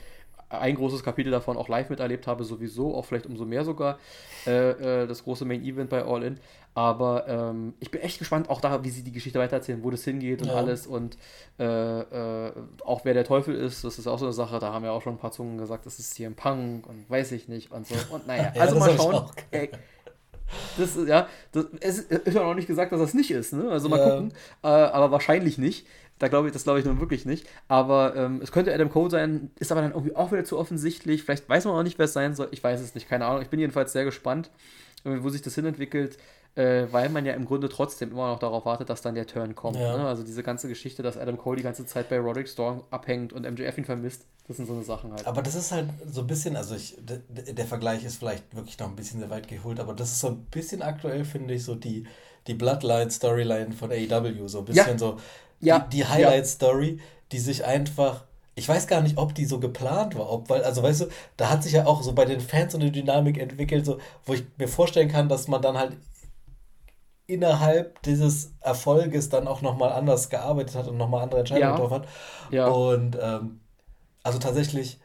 ein großes Kapitel davon auch live miterlebt habe, sowieso, auch vielleicht umso mehr sogar, äh, äh, das große Main Event bei All In. Aber ähm, ich bin echt gespannt, auch da, wie sie die Geschichte weitererzählen, wo das hingeht und ja. alles und äh, äh, auch wer der Teufel ist, das ist auch so eine Sache, da haben ja auch schon ein paar Zungen gesagt, das ist hier ein Punk und weiß ich nicht und so. Und naja, ja, also mal schauen. Das, ja, das, es ist ja noch nicht gesagt, dass das nicht ist, ne? Also mal ja. gucken. Äh, aber wahrscheinlich nicht. Da glaube ich, das glaube ich nun wirklich nicht. Aber ähm, es könnte Adam Cole sein, ist aber dann irgendwie auch wieder zu offensichtlich. Vielleicht weiß man auch nicht, wer es sein soll. Ich weiß es nicht, keine Ahnung. Ich bin jedenfalls sehr gespannt, wo sich das hinentwickelt äh, weil man ja im Grunde trotzdem immer noch darauf wartet, dass dann der Turn kommt. Ja. Ne? Also diese ganze Geschichte, dass Adam Cole die ganze Zeit bei Roderick Strong abhängt und MJF ihn vermisst, das sind so eine Sachen halt. Aber das ist halt so ein bisschen, also ich, der, Vergleich ist vielleicht wirklich noch ein bisschen sehr weit geholt, aber das ist so ein bisschen aktuell, finde ich, so die, die Bloodline-Storyline von AEW, so ein bisschen ja. so ja. die, die Highlight-Story, die sich einfach ich weiß gar nicht, ob die so geplant war, ob, weil, also weißt du, da hat sich ja auch so bei den Fans so eine Dynamik entwickelt, so, wo ich mir vorstellen kann, dass man dann halt innerhalb dieses Erfolges dann auch nochmal anders gearbeitet hat und nochmal andere Entscheidungen ja. getroffen hat. Ja. Und ähm, also tatsächlich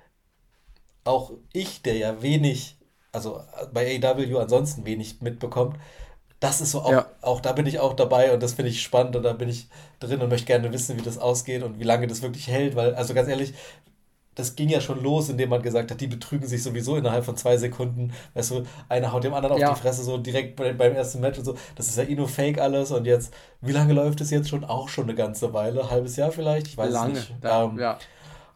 auch ich, der ja wenig, also bei AW ansonsten wenig mitbekommt, das ist so auch, ja. auch da bin ich auch dabei und das finde ich spannend und da bin ich drin und möchte gerne wissen, wie das ausgeht und wie lange das wirklich hält, weil, also ganz ehrlich, das ging ja schon los, indem man gesagt hat, die betrügen sich sowieso innerhalb von zwei Sekunden. Weißt du, einer haut dem anderen ja. auf die Fresse, so direkt beim ersten Match und so. Das ist ja eh nur Fake alles. Und jetzt, wie lange läuft es jetzt schon? Auch schon eine ganze Weile. Halbes Jahr vielleicht? Ich weiß lange. es nicht. Ja, ähm, ja.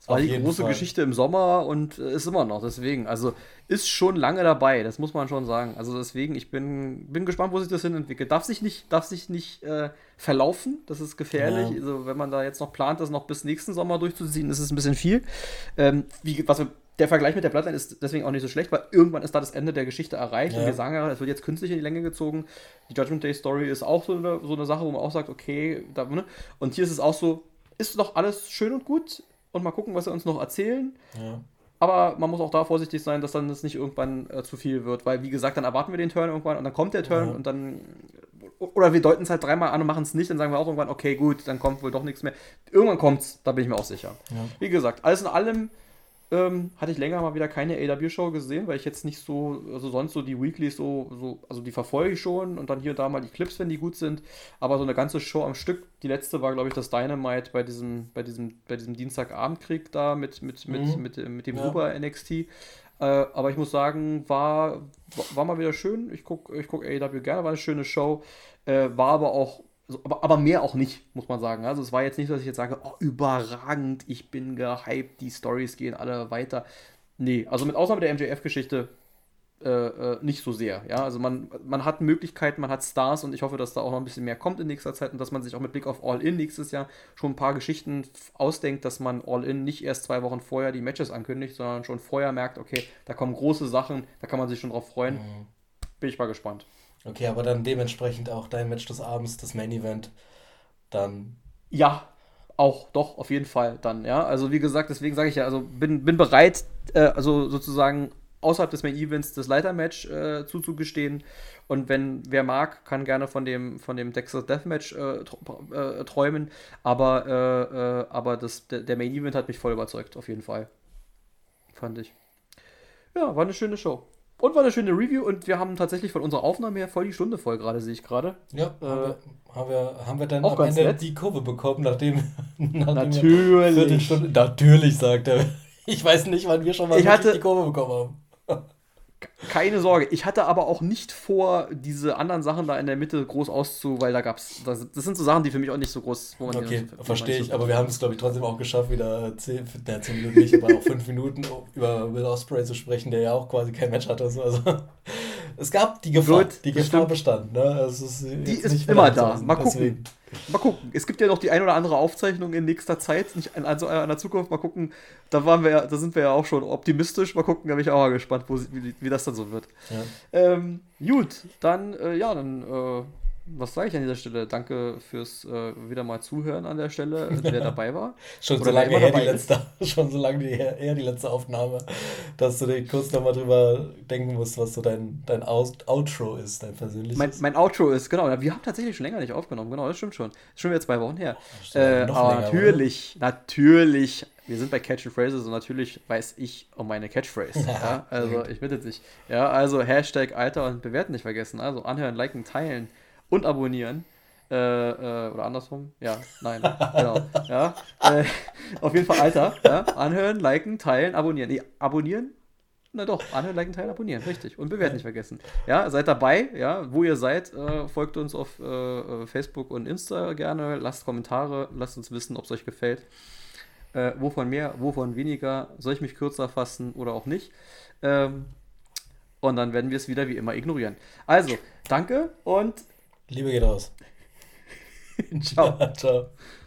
Es war die große Fall. Geschichte im Sommer und äh, ist immer noch. Deswegen, also ist schon lange dabei, das muss man schon sagen. Also deswegen, ich bin, bin gespannt, wo sich das hin entwickelt. Darf sich nicht, darf sich nicht äh, verlaufen, das ist gefährlich. Ja. Also wenn man da jetzt noch plant, das noch bis nächsten Sommer durchzuziehen, ist es ein bisschen viel. Ähm, wie, was wir der Vergleich mit der Bloodline ist deswegen auch nicht so schlecht, weil irgendwann ist da das Ende der Geschichte erreicht ja. und wir sagen ja, es wird jetzt künstlich in die Länge gezogen. Die Judgment Day Story ist auch so eine, so eine Sache, wo man auch sagt, okay, da, ne? und hier ist es auch so, ist doch alles schön und gut und mal gucken, was sie uns noch erzählen. Ja. Aber man muss auch da vorsichtig sein, dass dann das nicht irgendwann äh, zu viel wird, weil wie gesagt, dann erwarten wir den Turn irgendwann und dann kommt der Turn ja. und dann oder wir deuten es halt dreimal an und machen es nicht, dann sagen wir auch irgendwann, okay, gut, dann kommt wohl doch nichts mehr. Irgendwann kommt es, da bin ich mir auch sicher. Ja. Wie gesagt, alles in allem ähm, hatte ich länger mal wieder keine AW-Show gesehen, weil ich jetzt nicht so, also sonst so die Weeklies so, so, also die verfolge ich schon und dann hier und da mal die Clips, wenn die gut sind. Aber so eine ganze Show am Stück, die letzte war, glaube ich, das Dynamite bei diesem, bei diesem, bei diesem Dienstagabendkrieg da mit, mit, mhm. mit, mit, mit, dem ja. Super NXT. Äh, aber ich muss sagen, war, war mal wieder schön. Ich gucke ich guck AEW gerne, war eine schöne Show. Äh, war aber auch also, aber, aber mehr auch nicht, muss man sagen. Also es war jetzt nicht so, dass ich jetzt sage, oh, überragend, ich bin gehypt, die Stories gehen alle weiter. Nee, also mit Ausnahme der MJF-Geschichte äh, äh, nicht so sehr. Ja, also man, man hat Möglichkeiten, man hat Stars und ich hoffe, dass da auch noch ein bisschen mehr kommt in nächster Zeit und dass man sich auch mit Blick auf All-In nächstes Jahr schon ein paar Geschichten ausdenkt, dass man All-In nicht erst zwei Wochen vorher die Matches ankündigt, sondern schon vorher merkt, okay, da kommen große Sachen, da kann man sich schon drauf freuen. Mhm. Bin ich mal gespannt. Okay, aber dann dementsprechend auch dein Match des Abends, das Main Event, dann. Ja, auch, doch, auf jeden Fall dann, ja. Also wie gesagt, deswegen sage ich ja, also bin, bin bereit, äh, also sozusagen außerhalb des Main Events das Leitermatch äh, zuzugestehen. Und wenn wer mag, kann gerne von dem, von dem Texas Deathmatch äh, äh, träumen. Aber, äh, äh, aber das, der Main Event hat mich voll überzeugt, auf jeden Fall. Fand ich. Ja, war eine schöne Show. Und war eine schöne Review und wir haben tatsächlich von unserer Aufnahme her voll die Stunde voll gerade, sehe ich gerade. Ja, äh, haben, wir, haben, wir, haben wir dann auch am Ende nett. die Kurve bekommen, nachdem, nachdem natürlich. Viertelstunde, natürlich, sagt er. Ich weiß nicht, wann wir schon mal ich hatte, die Kurve bekommen haben. Keine Sorge. Ich hatte aber auch nicht vor, diese anderen Sachen da in der Mitte groß auszu, weil da gab's. Das, das sind so Sachen, die für mich auch nicht so groß. Wo man okay, verstehe ich. Aber wir haben es, glaube ich, trotzdem auch geschafft, wieder 10, 10 Minuten nicht, aber auch 5 Minuten über Will Ospreay zu sprechen, der ja auch quasi kein Match hatte. Also, es gab die Gefahr, Blöd, die Gefahr bestand. Ne? Ist die ist immer da. Mal gucken. Deswegen. Mal gucken. Es gibt ja noch die ein oder andere Aufzeichnung in nächster Zeit, nicht also in der Zukunft. Mal gucken. Da waren wir, da sind wir ja auch schon optimistisch. Mal gucken, da bin ich auch mal gespannt, wo, wie, wie das dann so wird. Ja. Ähm, gut, dann äh, ja, dann äh, was sage ich an dieser Stelle? Danke fürs äh, wieder mal Zuhören an der Stelle, wer dabei war. schon, so lange her die letzte, schon so lange her, her die letzte Aufnahme, dass du dir kurz nochmal drüber denken musst, was so dein, dein Outro ist, dein persönliches. Mein, mein Outro ist, genau. Wir haben tatsächlich schon länger nicht aufgenommen, genau, das stimmt schon. Das ist schon wieder zwei Wochen her. Äh, aber länger, natürlich, oder? natürlich wir sind bei Catch and Phrases und natürlich weiß ich um meine Catchphrase. ja, also ich bitte dich. Ja, also Hashtag Alter und bewerten nicht vergessen. Also anhören, liken, teilen und abonnieren. Äh, äh, oder andersrum? Ja, nein, genau. Ja, äh, auf jeden Fall Alter. Ja? Anhören, liken, teilen, abonnieren. Nee, abonnieren? Na doch, anhören, liken, teilen, abonnieren, richtig. Und bewerten nicht vergessen. Ja, seid dabei, ja, wo ihr seid, äh, folgt uns auf äh, äh, Facebook und Insta gerne, lasst Kommentare, lasst uns wissen, ob es euch gefällt. wovon mehr, wovon weniger, soll ich mich kürzer fassen oder auch nicht. Ähm, und dann werden wir es wieder wie immer ignorieren. Also, danke und Liebe geht raus. Ciao. Ciao.